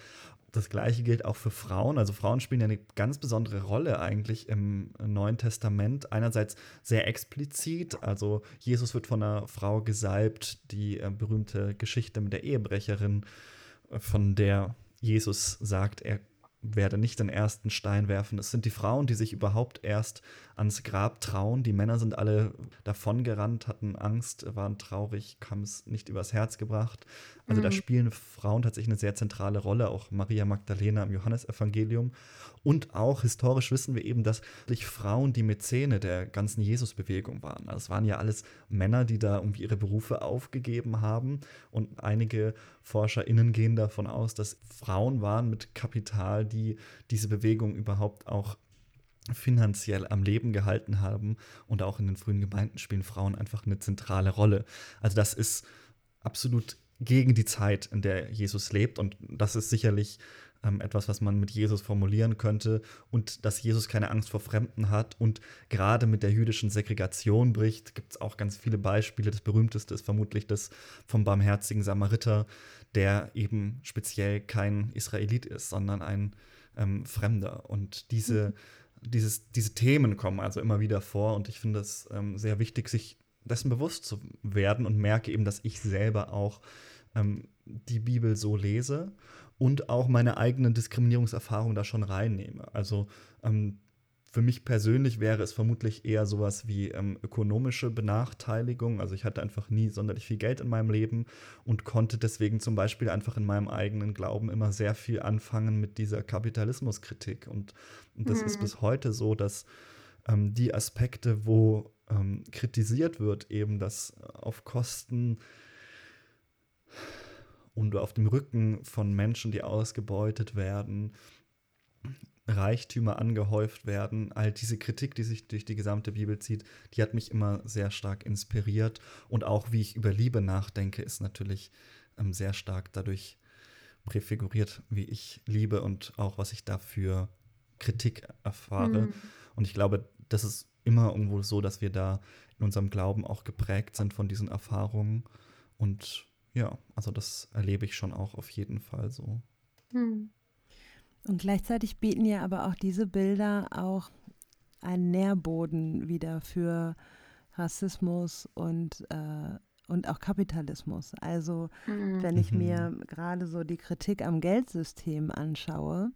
Das gleiche gilt auch für Frauen. Also Frauen spielen ja eine ganz besondere Rolle eigentlich im Neuen Testament. Einerseits sehr explizit, also Jesus wird von einer Frau gesalbt, die äh, berühmte Geschichte mit der Ehebrecherin von der Jesus sagt, er werde nicht den ersten Stein werfen. Es sind die Frauen, die sich überhaupt erst ans Grab trauen. Die Männer sind alle davongerannt, hatten Angst, waren traurig, haben es nicht übers Herz gebracht. Also mhm. da spielen Frauen tatsächlich eine sehr zentrale Rolle, auch Maria Magdalena im Johannesevangelium. Und auch historisch wissen wir eben, dass Frauen die Mäzene der ganzen Jesusbewegung waren. Also es waren ja alles Männer, die da irgendwie ihre Berufe aufgegeben haben. Und einige ForscherInnen gehen davon aus, dass Frauen waren mit Kapital, die diese Bewegung überhaupt auch finanziell am Leben gehalten haben. Und auch in den frühen Gemeinden spielen Frauen einfach eine zentrale Rolle. Also das ist absolut gegen die Zeit, in der Jesus lebt. Und das ist sicherlich ähm, etwas, was man mit Jesus formulieren könnte. Und dass Jesus keine Angst vor Fremden hat und gerade mit der jüdischen Segregation bricht, gibt es auch ganz viele Beispiele. Das berühmteste ist vermutlich das vom barmherzigen Samariter, der eben speziell kein Israelit ist, sondern ein ähm, Fremder. Und diese mhm dieses, diese Themen kommen also immer wieder vor und ich finde es ähm, sehr wichtig, sich dessen bewusst zu werden und merke eben, dass ich selber auch ähm, die Bibel so lese und auch meine eigenen Diskriminierungserfahrungen da schon reinnehme. Also ähm, für mich persönlich wäre es vermutlich eher sowas wie ähm, ökonomische Benachteiligung. Also ich hatte einfach nie sonderlich viel Geld in meinem Leben und konnte deswegen zum Beispiel einfach in meinem eigenen Glauben immer sehr viel anfangen mit dieser Kapitalismuskritik. Und, und das mhm. ist bis heute so, dass ähm, die Aspekte, wo ähm, kritisiert wird, eben dass auf Kosten und auf dem Rücken von Menschen, die ausgebeutet werden, Reichtümer angehäuft werden. All diese Kritik, die sich durch die gesamte Bibel zieht, die hat mich immer sehr stark inspiriert. Und auch wie ich über Liebe nachdenke, ist natürlich ähm, sehr stark dadurch präfiguriert, wie ich liebe und auch was ich dafür Kritik erfahre. Mhm. Und ich glaube, das ist immer irgendwo so, dass wir da in unserem Glauben auch geprägt sind von diesen Erfahrungen. Und ja, also das erlebe ich schon auch auf jeden Fall so. Mhm. Und gleichzeitig bieten ja aber auch diese Bilder auch einen Nährboden wieder für Rassismus und, äh, und auch Kapitalismus. Also mhm. wenn ich mir mhm. gerade so die Kritik am Geldsystem anschaue,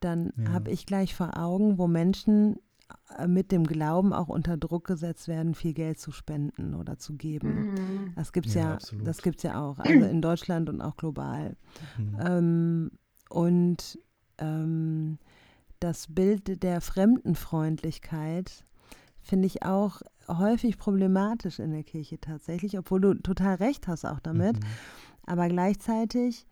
dann ja. habe ich gleich vor Augen, wo Menschen äh, mit dem Glauben auch unter Druck gesetzt werden, viel Geld zu spenden oder zu geben. Mhm. Das gibt es ja, ja das gibt's ja auch, also in Deutschland und auch global. Mhm. Ähm, und ähm, das Bild der Fremdenfreundlichkeit finde ich auch häufig problematisch in der Kirche tatsächlich, obwohl du total recht hast auch damit. Mhm. Aber gleichzeitig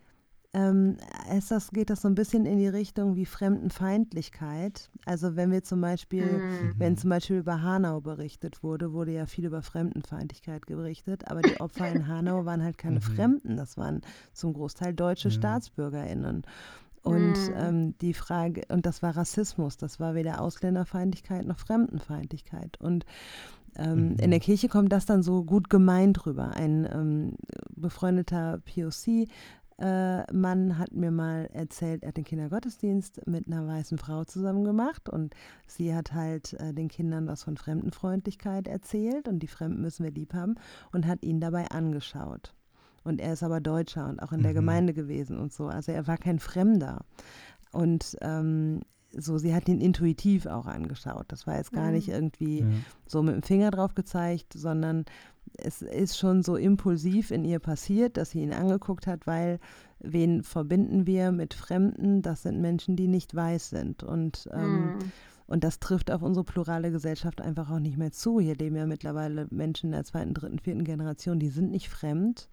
ähm, ist das, geht das so ein bisschen in die Richtung wie Fremdenfeindlichkeit. Also wenn wir zum Beispiel, mhm. wenn zum Beispiel über Hanau berichtet wurde, wurde ja viel über Fremdenfeindlichkeit berichtet, aber die Opfer in Hanau waren halt keine mhm. Fremden, das waren zum Großteil deutsche ja. StaatsbürgerInnen. Und mhm. ähm, die Frage, und das war Rassismus, das war weder Ausländerfeindlichkeit noch Fremdenfeindlichkeit. Und ähm, mhm. in der Kirche kommt das dann so gut gemeint rüber. Ein ähm, befreundeter POC äh, Mann hat mir mal erzählt, er hat den Kindergottesdienst mit einer weißen Frau zusammen gemacht und sie hat halt äh, den Kindern was von Fremdenfreundlichkeit erzählt und die Fremden müssen wir lieb haben und hat ihn dabei angeschaut. Und er ist aber Deutscher und auch in der mhm. Gemeinde gewesen und so. Also er war kein Fremder. Und ähm, so, sie hat ihn intuitiv auch angeschaut. Das war jetzt gar mhm. nicht irgendwie ja. so mit dem Finger drauf gezeigt, sondern es ist schon so impulsiv in ihr passiert, dass sie ihn angeguckt hat, weil wen verbinden wir mit Fremden? Das sind Menschen, die nicht weiß sind. Und ähm, mhm. Und das trifft auf unsere plurale Gesellschaft einfach auch nicht mehr zu. Hier leben ja mittlerweile Menschen in der zweiten, dritten, vierten Generation, die sind nicht fremd.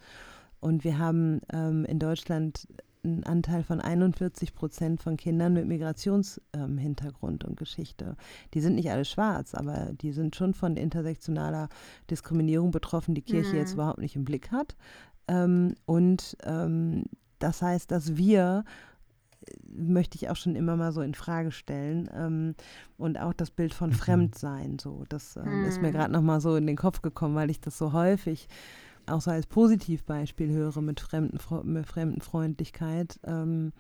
Und wir haben ähm, in Deutschland einen Anteil von 41 Prozent von Kindern mit Migrationshintergrund ähm, und Geschichte. Die sind nicht alle schwarz, aber die sind schon von intersektionaler Diskriminierung betroffen, die Kirche mhm. jetzt überhaupt nicht im Blick hat. Ähm, und ähm, das heißt, dass wir äh, möchte ich auch schon immer mal so in Frage stellen ähm, und auch das Bild von mhm. Fremdsein so das ähm, ist mir mhm. gerade noch mal so in den Kopf gekommen weil ich das so häufig auch so als Positivbeispiel höre mit, Fremden, mit Fremdenfreundlichkeit. Ähm,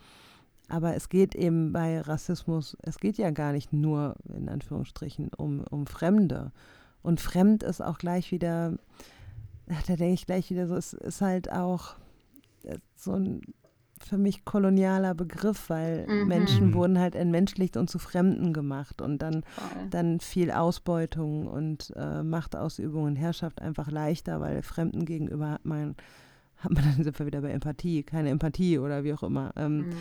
aber es geht eben bei Rassismus, es geht ja gar nicht nur in Anführungsstrichen um, um Fremde. Und fremd ist auch gleich wieder, da denke ich gleich wieder so, es ist halt auch äh, so ein für mich kolonialer Begriff, weil mhm. Menschen wurden halt entmenschlicht und zu Fremden gemacht und dann, dann viel Ausbeutung und äh, Machtausübung und Herrschaft einfach leichter, weil Fremden gegenüber hat man, hat man dann sind wir wieder bei Empathie, keine Empathie oder wie auch immer. Ähm, mhm.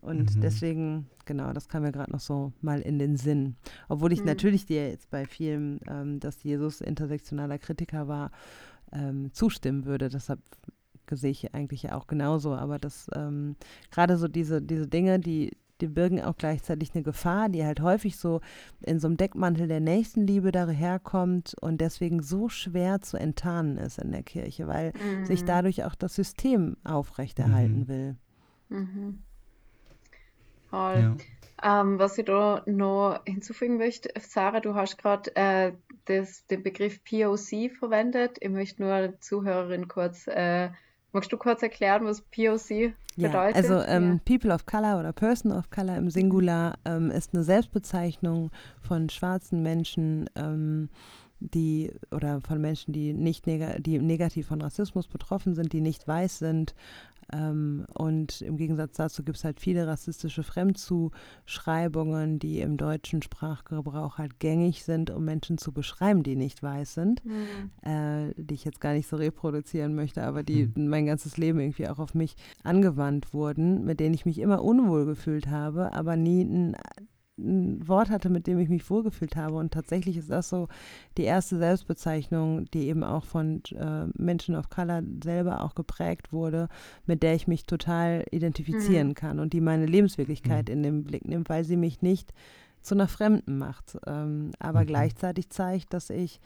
Und mhm. deswegen, genau, das kam mir gerade noch so mal in den Sinn. Obwohl ich mhm. natürlich dir jetzt bei vielen, ähm, dass Jesus intersektionaler Kritiker war, ähm, zustimmen würde. Deshalb sehe ich eigentlich ja auch genauso. Aber das ähm, gerade so diese, diese Dinge, die, die birgen auch gleichzeitig eine Gefahr, die halt häufig so in so einem Deckmantel der Nächstenliebe daherkommt und deswegen so schwer zu enttarnen ist in der Kirche, weil mhm. sich dadurch auch das System aufrechterhalten mhm. will. Mhm. Toll. Ja. Ähm, was ich da noch hinzufügen möchte, Sarah, du hast gerade äh, den Begriff POC verwendet. Ich möchte nur der Zuhörerin kurz äh, Magst du kurz erklären, was POC ja, bedeutet? Also ähm, ja. People of Color oder Person of Color im Singular ähm, ist eine Selbstbezeichnung von schwarzen Menschen, ähm, die oder von Menschen, die nicht neg die negativ von Rassismus betroffen sind, die nicht weiß sind, ähm, und im Gegensatz dazu gibt es halt viele rassistische Fremdzuschreibungen, die im deutschen Sprachgebrauch halt gängig sind, um Menschen zu beschreiben, die nicht weiß sind, mhm. äh, die ich jetzt gar nicht so reproduzieren möchte, aber die mhm. mein ganzes Leben irgendwie auch auf mich angewandt wurden, mit denen ich mich immer unwohl gefühlt habe, aber nie ein ein Wort hatte, mit dem ich mich wohlgefühlt habe. Und tatsächlich ist das so die erste Selbstbezeichnung, die eben auch von äh, Menschen of Color selber auch geprägt wurde, mit der ich mich total identifizieren mhm. kann und die meine Lebenswirklichkeit mhm. in den Blick nimmt, weil sie mich nicht zu einer Fremden macht, ähm, aber mhm. gleichzeitig zeigt, dass ich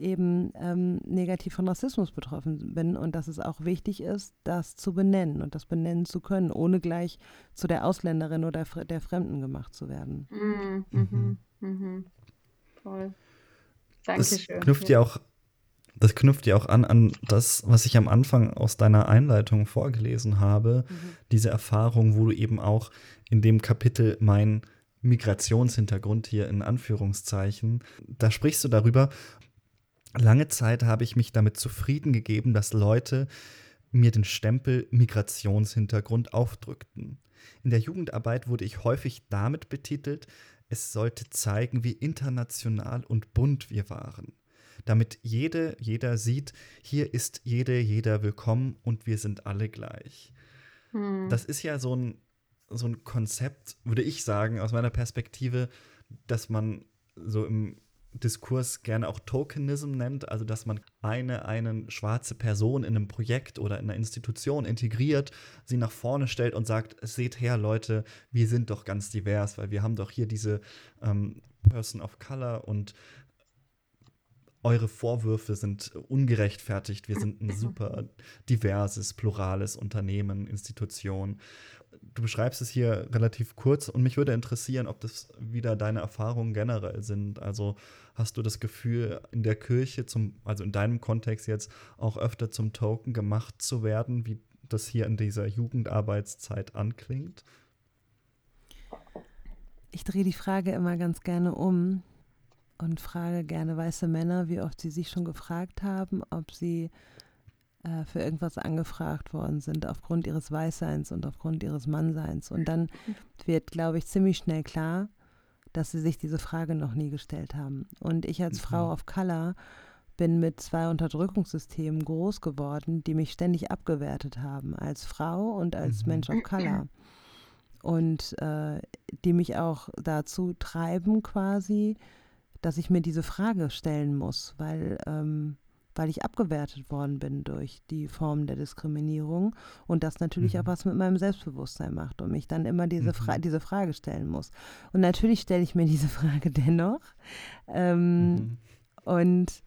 eben ähm, negativ von Rassismus betroffen bin und dass es auch wichtig ist, das zu benennen und das benennen zu können, ohne gleich zu der Ausländerin oder der Fremden gemacht zu werden. Mhm. Mhm. Mhm. Toll. Dankeschön. Das knüpft ja auch das knüpft ja auch an an das, was ich am Anfang aus deiner Einleitung vorgelesen habe, mhm. diese Erfahrung, wo du eben auch in dem Kapitel mein Migrationshintergrund hier in Anführungszeichen, da sprichst du darüber, Lange Zeit habe ich mich damit zufrieden gegeben, dass Leute mir den Stempel Migrationshintergrund aufdrückten. In der Jugendarbeit wurde ich häufig damit betitelt, es sollte zeigen, wie international und bunt wir waren. Damit jede, jeder sieht, hier ist jede, jeder willkommen und wir sind alle gleich. Hm. Das ist ja so ein, so ein Konzept, würde ich sagen, aus meiner Perspektive, dass man so im Diskurs gerne auch Tokenism nennt, also dass man eine, eine schwarze Person in einem Projekt oder in einer Institution integriert, sie nach vorne stellt und sagt, seht her Leute, wir sind doch ganz divers, weil wir haben doch hier diese ähm, Person of Color und eure Vorwürfe sind ungerechtfertigt. Wir sind ein super diverses, plurales Unternehmen, Institution du beschreibst es hier relativ kurz und mich würde interessieren, ob das wieder deine Erfahrungen generell sind. Also hast du das Gefühl, in der Kirche, zum, also in deinem Kontext jetzt, auch öfter zum Token gemacht zu werden, wie das hier in dieser Jugendarbeitszeit anklingt? Ich drehe die Frage immer ganz gerne um und frage gerne weiße Männer, wie oft sie sich schon gefragt haben, ob sie äh, für irgendwas angefragt worden sind aufgrund ihres Weißseins und aufgrund ihres Mannseins. Und dann wird, glaube ich, ziemlich schnell klar, dass sie sich diese Frage noch nie gestellt haben. Und ich als mhm. Frau of Color bin mit zwei Unterdrückungssystemen groß geworden, die mich ständig abgewertet haben, als Frau und als mhm. Mensch of Color. Und äh, die mich auch dazu treiben, quasi, dass ich mir diese Frage stellen muss, weil ähm, weil ich abgewertet worden bin durch die Formen der Diskriminierung und das natürlich mhm. auch was mit meinem Selbstbewusstsein macht und mich dann immer diese, Fra mhm. diese Frage stellen muss. Und natürlich stelle ich mir diese Frage dennoch. Ähm, mhm. Und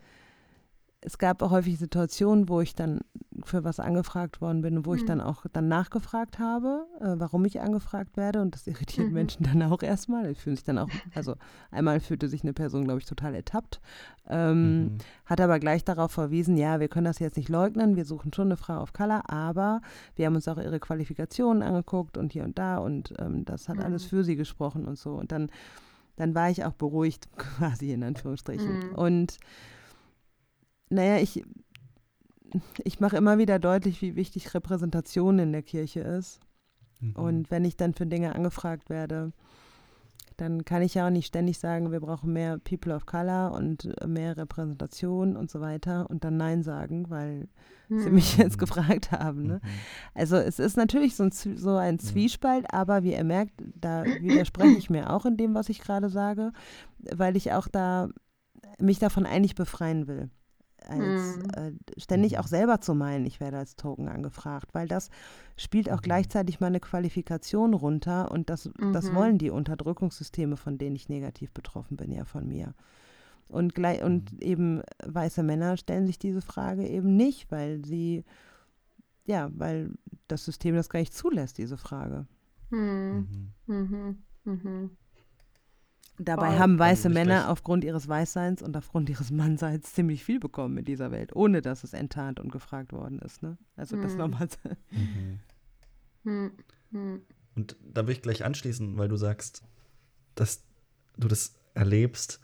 es gab auch häufig Situationen, wo ich dann für was angefragt worden bin und wo mhm. ich dann auch dann nachgefragt habe, äh, warum ich angefragt werde. Und das irritiert mhm. Menschen dann auch erstmal. Ich fühle sich dann auch, also einmal fühlte sich eine Person, glaube ich, total ertappt, ähm, mhm. hat aber gleich darauf verwiesen, ja, wir können das jetzt nicht leugnen, wir suchen schon eine Frau of Color, aber wir haben uns auch ihre Qualifikationen angeguckt und hier und da und ähm, das hat alles mhm. für sie gesprochen und so. Und dann, dann war ich auch beruhigt, quasi in Anführungsstrichen. Mhm. Und naja, ich, ich mache immer wieder deutlich, wie wichtig Repräsentation in der Kirche ist. Mhm. Und wenn ich dann für Dinge angefragt werde, dann kann ich ja auch nicht ständig sagen, wir brauchen mehr People of Color und mehr Repräsentation und so weiter und dann Nein sagen, weil mhm. sie mich jetzt gefragt haben. Ne? Mhm. Also es ist natürlich so ein, so ein Zwiespalt, aber wie ihr merkt, da widerspreche ich mir auch in dem, was ich gerade sage, weil ich auch da mich davon eigentlich befreien will als hm. äh, ständig auch selber zu meinen, ich werde als Token angefragt, weil das spielt auch mhm. gleichzeitig meine Qualifikation runter und das, mhm. das wollen die Unterdrückungssysteme, von denen ich negativ betroffen bin, ja von mir. Und, gleich, und mhm. eben weiße Männer stellen sich diese Frage eben nicht, weil sie, ja, weil das System das gar nicht zulässt, diese Frage. Hm. Mhm. Mhm. Dabei Voll. haben weiße Männer schlecht. aufgrund ihres Weißseins und aufgrund ihres Mannseins ziemlich viel bekommen in dieser Welt, ohne dass es enttarnt und gefragt worden ist. Ne? Also das hm. nochmal. Mhm. Hm. Hm. Und da will ich gleich anschließen, weil du sagst, dass du das erlebst.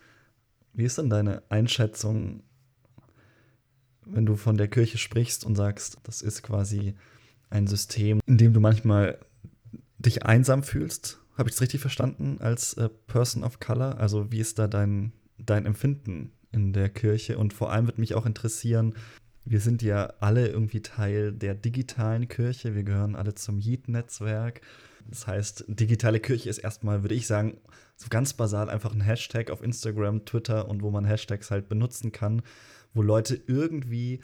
Wie ist denn deine Einschätzung, wenn du von der Kirche sprichst und sagst, das ist quasi ein System, in dem du manchmal dich einsam fühlst habe ich es richtig verstanden als äh, Person of Color? Also wie ist da dein, dein Empfinden in der Kirche? Und vor allem würde mich auch interessieren, wir sind ja alle irgendwie Teil der digitalen Kirche, wir gehören alle zum Yeet-Netzwerk. Das heißt, digitale Kirche ist erstmal, würde ich sagen, so ganz basal einfach ein Hashtag auf Instagram, Twitter und wo man Hashtags halt benutzen kann, wo Leute irgendwie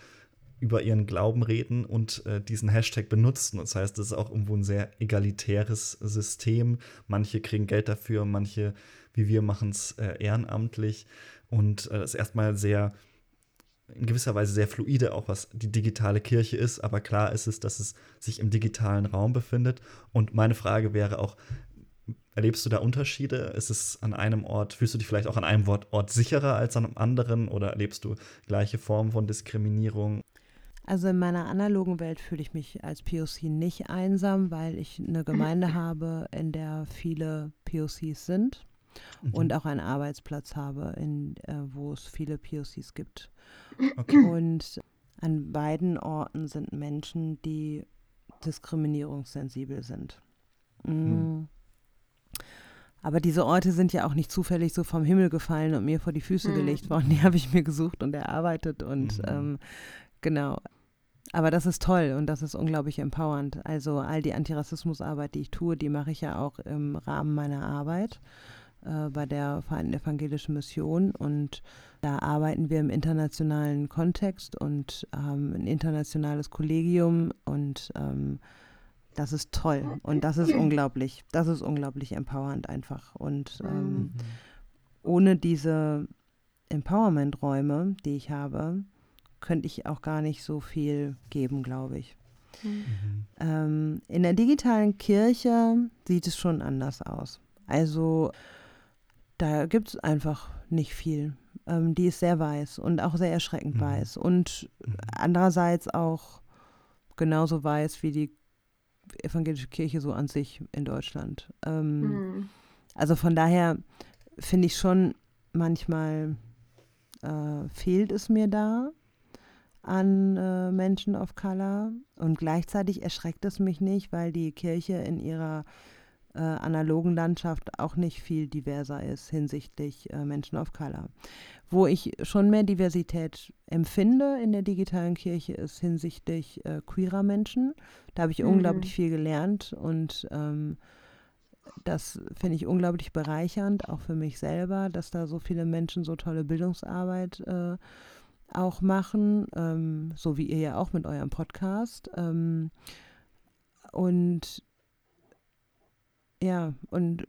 über ihren Glauben reden und äh, diesen Hashtag benutzen. Das heißt, es ist auch irgendwo ein sehr egalitäres System. Manche kriegen Geld dafür, manche, wie wir, machen es äh, ehrenamtlich. Und äh, das ist erstmal sehr, in gewisser Weise sehr fluide, auch was die digitale Kirche ist. Aber klar ist es, dass es sich im digitalen Raum befindet. Und meine Frage wäre auch, Erlebst du da Unterschiede? Ist es an einem Ort, fühlst du dich vielleicht auch an einem Ort sicherer als an einem anderen oder erlebst du gleiche Formen von Diskriminierung? Also in meiner analogen Welt fühle ich mich als POC nicht einsam, weil ich eine Gemeinde habe, in der viele POCs sind mhm. und auch einen Arbeitsplatz habe, in, äh, wo es viele POCs gibt. Okay. Und an beiden Orten sind Menschen, die diskriminierungssensibel sind. Mhm. Aber diese Orte sind ja auch nicht zufällig so vom Himmel gefallen und mir vor die Füße mhm. gelegt worden. Die habe ich mir gesucht und erarbeitet und mhm. ähm, genau. Aber das ist toll und das ist unglaublich empowernd. Also all die Antirassismusarbeit, die ich tue, die mache ich ja auch im Rahmen meiner Arbeit äh, bei der Vereinten Evangelischen Mission. Und da arbeiten wir im internationalen Kontext und haben ein internationales Kollegium und ähm, das ist toll und das ist unglaublich, das ist unglaublich empowernd einfach. Und ähm, mhm. ohne diese Empowerment-Räume, die ich habe, könnte ich auch gar nicht so viel geben, glaube ich. Mhm. Ähm, in der digitalen Kirche sieht es schon anders aus. Also da gibt es einfach nicht viel. Ähm, die ist sehr weiß und auch sehr erschreckend mhm. weiß und mhm. andererseits auch genauso weiß wie die evangelische Kirche so an sich in Deutschland. Ähm, mhm. Also von daher finde ich schon manchmal äh, fehlt es mir da an äh, Menschen of Color und gleichzeitig erschreckt es mich nicht, weil die Kirche in ihrer äh, analogen Landschaft auch nicht viel diverser ist hinsichtlich äh, Menschen of Color. Wo ich schon mehr Diversität empfinde in der digitalen Kirche ist hinsichtlich äh, queerer Menschen. Da habe ich mhm. unglaublich viel gelernt und ähm, das finde ich unglaublich bereichernd, auch für mich selber, dass da so viele Menschen so tolle Bildungsarbeit äh, auch machen, ähm, so wie ihr ja auch mit eurem Podcast. Ähm, und ja, und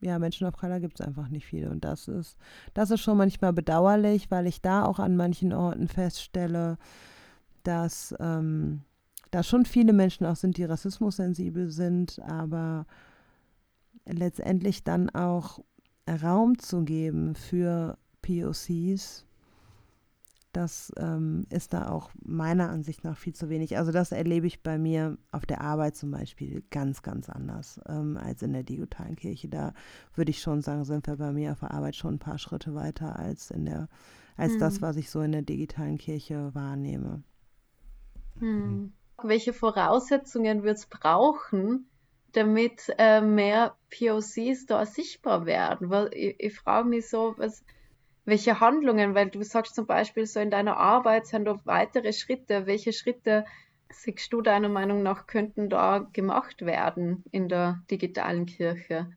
ja, Menschen of Color gibt es einfach nicht viele. Und das ist, das ist schon manchmal bedauerlich, weil ich da auch an manchen Orten feststelle, dass ähm, da schon viele Menschen auch sind, die rassismussensibel sind, aber letztendlich dann auch Raum zu geben für POCs, das ähm, ist da auch meiner Ansicht nach viel zu wenig. Also das erlebe ich bei mir auf der Arbeit zum Beispiel ganz, ganz anders ähm, als in der digitalen Kirche. Da würde ich schon sagen, sind wir bei mir auf der Arbeit schon ein paar Schritte weiter als in der, als hm. das, was ich so in der digitalen Kirche wahrnehme. Hm. Welche Voraussetzungen wird es brauchen, damit äh, mehr POCs da sichtbar werden? Weil ich, ich frage mich so, was welche Handlungen, weil du sagst zum Beispiel so in deiner Arbeit sind da weitere Schritte, welche Schritte siehst du deiner Meinung nach könnten da gemacht werden in der digitalen Kirche?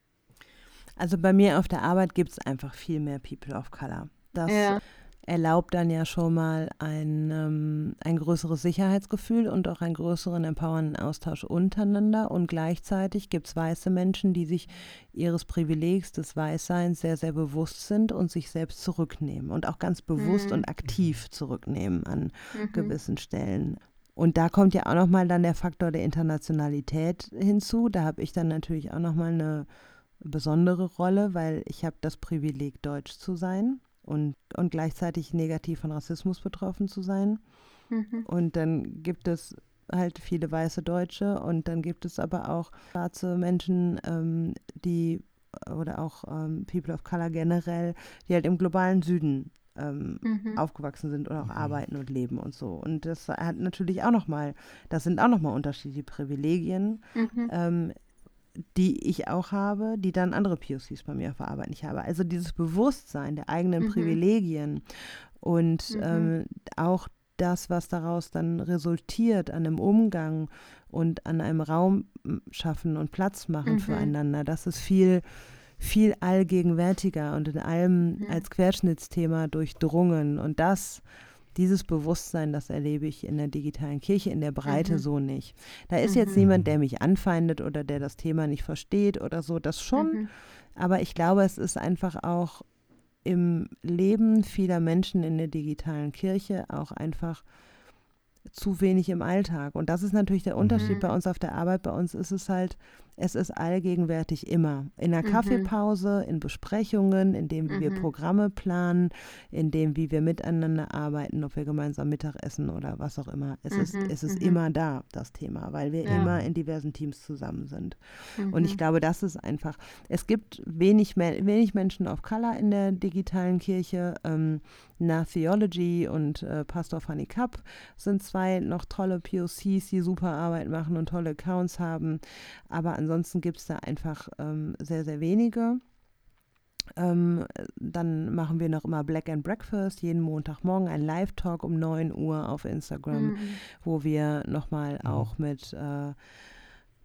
Also bei mir auf der Arbeit gibt es einfach viel mehr People of Color. Das ja erlaubt dann ja schon mal ein, ähm, ein größeres Sicherheitsgefühl und auch einen größeren empowernden Austausch untereinander. Und gleichzeitig gibt es weiße Menschen, die sich ihres Privilegs des Weißseins sehr, sehr bewusst sind und sich selbst zurücknehmen und auch ganz bewusst mhm. und aktiv zurücknehmen an mhm. gewissen Stellen. Und da kommt ja auch nochmal dann der Faktor der Internationalität hinzu. Da habe ich dann natürlich auch nochmal eine besondere Rolle, weil ich habe das Privileg, deutsch zu sein und, und gleichzeitig negativ von Rassismus betroffen zu sein. Mhm. Und dann gibt es halt viele weiße Deutsche und dann gibt es aber auch schwarze Menschen, ähm, die oder auch ähm, People of Color generell, die halt im globalen Süden ähm, mhm. aufgewachsen sind und auch mhm. arbeiten und leben und so. Und das hat natürlich auch nochmal, das sind auch nochmal unterschiedliche Privilegien. Mhm. Die ich auch habe, die dann andere POCs bei mir Arbeit nicht habe. Also dieses Bewusstsein der eigenen mhm. Privilegien und mhm. ähm, auch das, was daraus dann resultiert an einem Umgang und an einem Raum schaffen und Platz machen mhm. füreinander, das ist viel, viel allgegenwärtiger und in allem als Querschnittsthema durchdrungen. Und das dieses Bewusstsein, das erlebe ich in der digitalen Kirche in der Breite mhm. so nicht. Da ist mhm. jetzt niemand, der mich anfeindet oder der das Thema nicht versteht oder so, das schon. Mhm. Aber ich glaube, es ist einfach auch im Leben vieler Menschen in der digitalen Kirche auch einfach zu wenig im Alltag. Und das ist natürlich der Unterschied mhm. bei uns auf der Arbeit. Bei uns ist es halt, es ist allgegenwärtig immer. In der mhm. Kaffeepause, in Besprechungen, in dem, wie mhm. wir Programme planen, in dem, wie wir miteinander arbeiten, ob wir gemeinsam Mittag essen oder was auch immer. Es ist, mhm. es ist mhm. immer da, das Thema, weil wir ja. immer in diversen Teams zusammen sind. Und ich mhm. glaube, das ist einfach, es gibt wenig, wenig Menschen of Color in der digitalen Kirche. Ähm, Na Theology und äh, Pastor Fanny Kapp sind zwei noch tolle POCs, die super Arbeit machen und tolle Accounts haben. Aber ansonsten ansonsten gibt es da einfach ähm, sehr, sehr wenige. Ähm, dann machen wir noch immer Black and Breakfast, jeden Montagmorgen ein Live-Talk um 9 Uhr auf Instagram, mhm. wo wir nochmal mhm. auch mit äh,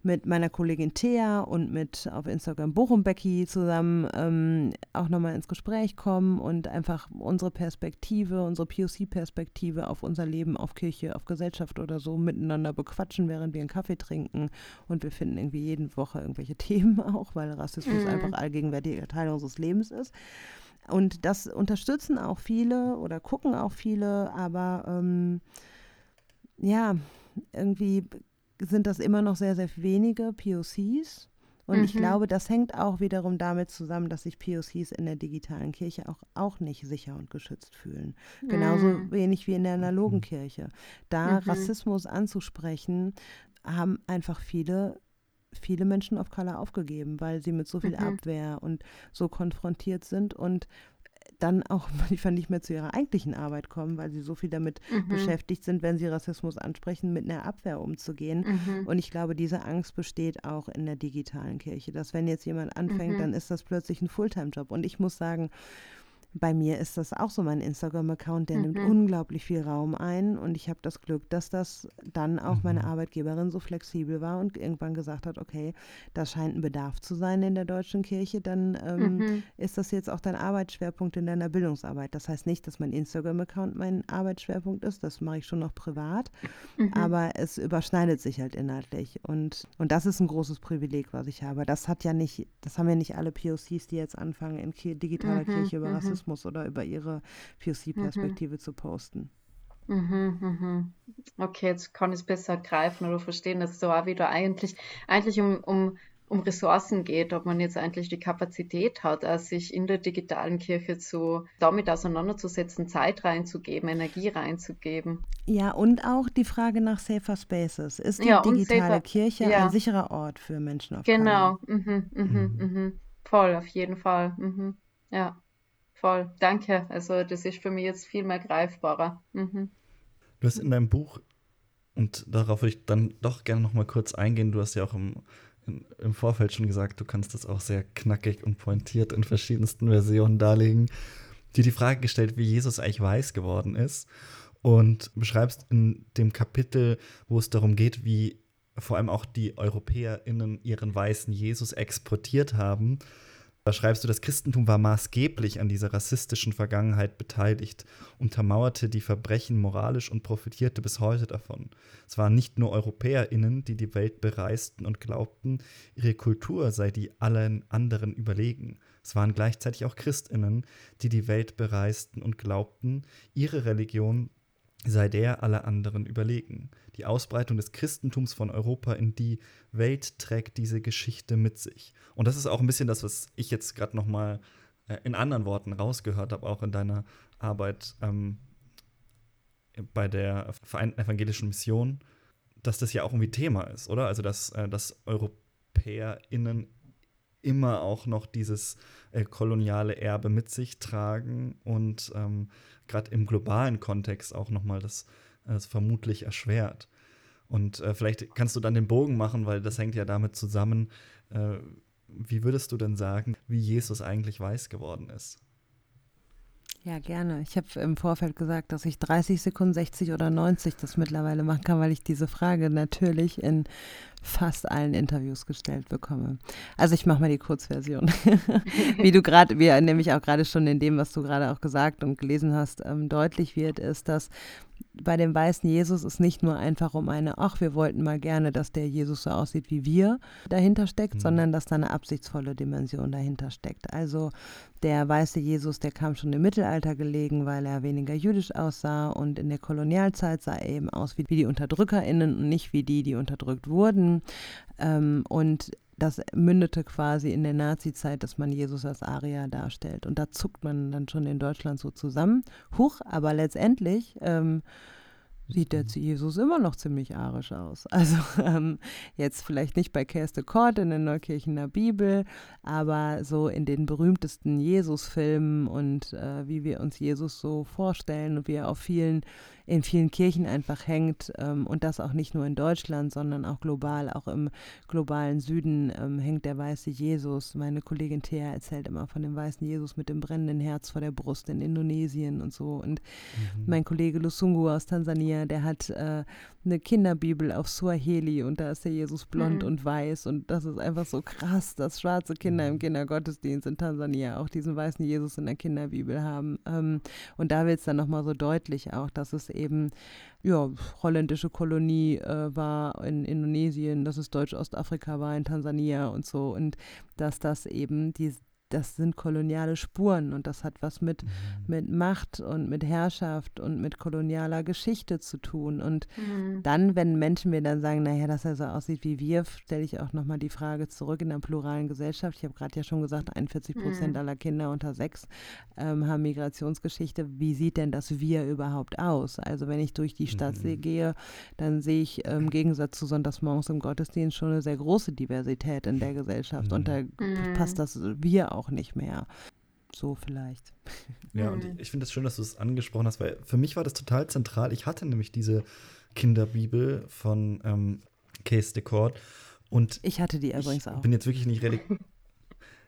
mit meiner Kollegin Thea und mit auf Instagram Bochum Becky zusammen ähm, auch nochmal ins Gespräch kommen und einfach unsere Perspektive, unsere POC-Perspektive auf unser Leben, auf Kirche, auf Gesellschaft oder so miteinander bequatschen, während wir einen Kaffee trinken. Und wir finden irgendwie jede Woche irgendwelche Themen auch, weil Rassismus mhm. einfach allgegenwärtiger Teil unseres Lebens ist. Und das unterstützen auch viele oder gucken auch viele, aber ähm, ja, irgendwie sind das immer noch sehr, sehr wenige POCs. Und mhm. ich glaube, das hängt auch wiederum damit zusammen, dass sich POCs in der digitalen Kirche auch, auch nicht sicher und geschützt fühlen. Genauso mhm. wenig wie in der analogen Kirche. Da mhm. Rassismus anzusprechen, haben einfach viele viele Menschen of Color aufgegeben, weil sie mit so viel mhm. Abwehr und so konfrontiert sind und dann auch manchmal nicht mehr zu ihrer eigentlichen Arbeit kommen, weil sie so viel damit mhm. beschäftigt sind, wenn sie Rassismus ansprechen, mit einer Abwehr umzugehen. Mhm. Und ich glaube, diese Angst besteht auch in der digitalen Kirche, dass wenn jetzt jemand anfängt, mhm. dann ist das plötzlich ein Fulltime-Job. Und ich muss sagen, bei mir ist das auch so mein Instagram-Account, der mhm. nimmt unglaublich viel Raum ein und ich habe das Glück, dass das dann auch meine mhm. Arbeitgeberin so flexibel war und irgendwann gesagt hat, okay, das scheint ein Bedarf zu sein in der deutschen Kirche, dann ähm, mhm. ist das jetzt auch dein Arbeitsschwerpunkt in deiner Bildungsarbeit. Das heißt nicht, dass mein Instagram-Account mein Arbeitsschwerpunkt ist, das mache ich schon noch privat, mhm. aber es überschneidet sich halt inhaltlich und, und das ist ein großes Privileg, was ich habe. Das hat ja nicht, das haben ja nicht alle POCs, die jetzt anfangen, in digitaler mhm. Kirche über Rassismus Rassismus oder über ihre POC-Perspektive mhm. zu posten. Mhm, mhm. Okay, jetzt kann ich es besser greifen oder verstehen, dass es so auch wieder eigentlich, eigentlich um, um, um Ressourcen geht, ob man jetzt eigentlich die Kapazität hat, sich in der digitalen Kirche zu, damit auseinanderzusetzen, Zeit reinzugeben, Energie reinzugeben. Ja, und auch die Frage nach Safer Spaces. Ist die ja, digitale safer, Kirche ja. ein sicherer Ort für Menschen auf Genau, mhm, mhm, mhm, mhm. voll, auf jeden Fall. Mhm. Ja voll. Danke. Also das ist für mich jetzt viel mehr greifbarer. Mhm. Du hast in deinem Buch, und darauf würde ich dann doch gerne noch mal kurz eingehen, du hast ja auch im, im Vorfeld schon gesagt, du kannst das auch sehr knackig und pointiert in verschiedensten Versionen darlegen, dir die Frage gestellt, wie Jesus eigentlich weiß geworden ist und beschreibst in dem Kapitel, wo es darum geht, wie vor allem auch die EuropäerInnen ihren weißen Jesus exportiert haben, da schreibst du, das Christentum war maßgeblich an dieser rassistischen Vergangenheit beteiligt, untermauerte die Verbrechen moralisch und profitierte bis heute davon. Es waren nicht nur EuropäerInnen, die die Welt bereisten und glaubten, ihre Kultur sei die allen anderen überlegen. Es waren gleichzeitig auch ChristInnen, die die Welt bereisten und glaubten, ihre Religion sei der aller anderen überlegen. Die Ausbreitung des Christentums von Europa in die Welt trägt diese Geschichte mit sich. Und das ist auch ein bisschen das, was ich jetzt gerade noch mal äh, in anderen Worten rausgehört habe, auch in deiner Arbeit ähm, bei der Vereinten Evangelischen Mission, dass das ja auch irgendwie Thema ist, oder? Also, dass, äh, dass EuropäerInnen immer auch noch dieses äh, koloniale Erbe mit sich tragen und ähm, gerade im globalen Kontext auch nochmal das, das vermutlich erschwert. Und äh, vielleicht kannst du dann den Bogen machen, weil das hängt ja damit zusammen. Äh, wie würdest du denn sagen, wie Jesus eigentlich weiß geworden ist? Ja, gerne. Ich habe im Vorfeld gesagt, dass ich 30 Sekunden, 60 oder 90 das mittlerweile machen kann, weil ich diese Frage natürlich in fast allen Interviews gestellt bekomme. Also ich mache mal die Kurzversion. Wie du gerade, wie nämlich auch gerade schon in dem, was du gerade auch gesagt und gelesen hast, ähm, deutlich wird, ist, dass bei dem weißen Jesus es nicht nur einfach um eine, ach, wir wollten mal gerne, dass der Jesus so aussieht wie wir, dahinter steckt, mhm. sondern dass da eine absichtsvolle Dimension dahinter steckt. Also der weiße Jesus, der kam schon im Mittelalter gelegen, weil er weniger jüdisch aussah und in der Kolonialzeit sah er eben aus wie, wie die UnterdrückerInnen und nicht wie die, die unterdrückt wurden. Ähm, und das mündete quasi in der Nazi-Zeit, dass man Jesus als Arier darstellt. Und da zuckt man dann schon in Deutschland so zusammen. Huch, aber letztendlich ähm, sieht der Jesus immer noch ziemlich arisch aus. Also ähm, jetzt vielleicht nicht bei Kerste Kort in der Neukirchener Bibel, aber so in den berühmtesten Jesus-Filmen und äh, wie wir uns Jesus so vorstellen und wie er auf vielen in vielen Kirchen einfach hängt ähm, und das auch nicht nur in Deutschland, sondern auch global, auch im globalen Süden ähm, hängt der weiße Jesus. Meine Kollegin Thea erzählt immer von dem weißen Jesus mit dem brennenden Herz vor der Brust in Indonesien und so. Und mhm. mein Kollege Lusungu aus Tansania, der hat äh, eine Kinderbibel auf Swahili und da ist der Jesus blond mhm. und weiß und das ist einfach so krass, dass schwarze Kinder im mhm. Kindergottesdienst in Tansania auch diesen weißen Jesus in der Kinderbibel haben. Ähm, und da wird es dann nochmal so deutlich auch, dass es eben ja, holländische Kolonie äh, war in Indonesien, dass es Deutsch-Ostafrika war in Tansania und so. Und dass das eben die, das sind koloniale Spuren und das hat was mit, mhm. mit Macht und mit Herrschaft und mit kolonialer Geschichte zu tun. Und mhm. dann, wenn Menschen mir dann sagen, naja, dass er so aussieht wie wir, stelle ich auch nochmal die Frage zurück in der pluralen Gesellschaft. Ich habe gerade ja schon gesagt, 41 Prozent mhm. aller Kinder unter sechs ähm, haben Migrationsgeschichte. Wie sieht denn das Wir überhaupt aus? Also wenn ich durch die Stadt mhm. gehe, dann sehe ich ähm, im Gegensatz zu Sonntagsmorgens im Gottesdienst schon eine sehr große Diversität in der Gesellschaft. Und da mhm. passt das Wir auch nicht mehr. So vielleicht. Ja, und ich, ich finde es das schön, dass du es angesprochen hast, weil für mich war das total zentral. Ich hatte nämlich diese Kinderbibel von ähm, Case Decord. Und ich hatte die übrigens auch. Ich bin jetzt wirklich nicht religiös.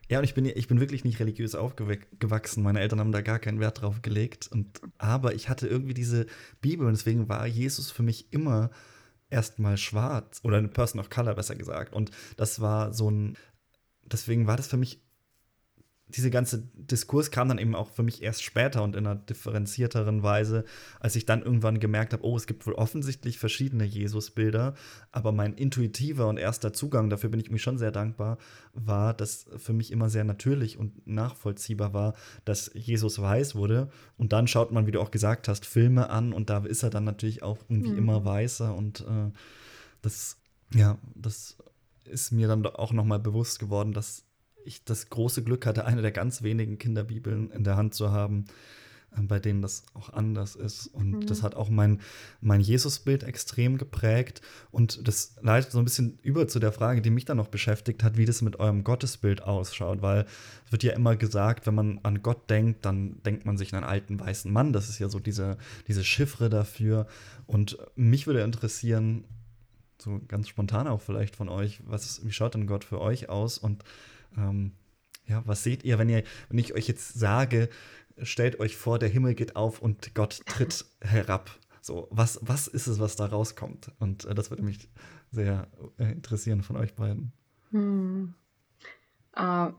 Ja, und ich bin, ich bin wirklich nicht religiös aufgewachsen. Meine Eltern haben da gar keinen Wert drauf gelegt. Und, aber ich hatte irgendwie diese Bibel und deswegen war Jesus für mich immer erstmal schwarz oder eine Person of Color, besser gesagt. Und das war so ein, deswegen war das für mich diese ganze Diskurs kam dann eben auch für mich erst später und in einer differenzierteren Weise, als ich dann irgendwann gemerkt habe, oh, es gibt wohl offensichtlich verschiedene Jesusbilder, aber mein intuitiver und erster Zugang, dafür bin ich mir schon sehr dankbar, war, dass für mich immer sehr natürlich und nachvollziehbar war, dass Jesus weiß wurde. Und dann schaut man, wie du auch gesagt hast, Filme an und da ist er dann natürlich auch irgendwie mhm. immer weißer. Und äh, das, ja, das ist mir dann auch noch mal bewusst geworden, dass ich das große Glück hatte, eine der ganz wenigen Kinderbibeln in der Hand zu haben, äh, bei denen das auch anders ist. Und mhm. das hat auch mein, mein Jesusbild extrem geprägt. Und das leitet so ein bisschen über zu der Frage, die mich dann noch beschäftigt hat, wie das mit eurem Gottesbild ausschaut. Weil es wird ja immer gesagt, wenn man an Gott denkt, dann denkt man sich an einen alten weißen Mann. Das ist ja so diese, diese Chiffre dafür. Und mich würde interessieren, so ganz spontan auch vielleicht von euch, was, wie schaut denn Gott für euch aus? Und ähm, ja, was seht ihr, wenn ihr, wenn ich euch jetzt sage, stellt euch vor, der Himmel geht auf und Gott tritt herab. So, was, was ist es, was da rauskommt? Und äh, das würde mich sehr äh, interessieren von euch beiden. Hm. Uh,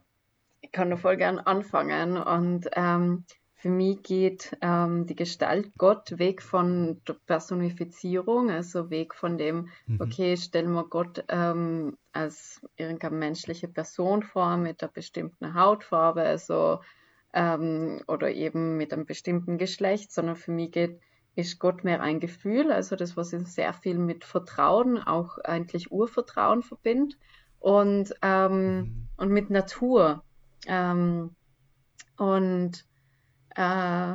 ich kann nur voll gern anfangen und ähm, für mich geht ähm, die Gestalt Gott weg von der Personifizierung, also weg von dem, mhm. okay, stellen wir Gott ähm, als irgendeine menschliche Person vor mit einer bestimmten Hautfarbe, also ähm, oder eben mit einem bestimmten Geschlecht, sondern für mich geht ist Gott mehr ein Gefühl, also das, was ich sehr viel mit Vertrauen, auch eigentlich Urvertrauen verbindet und, ähm, mhm. und mit Natur. Ähm, und äh,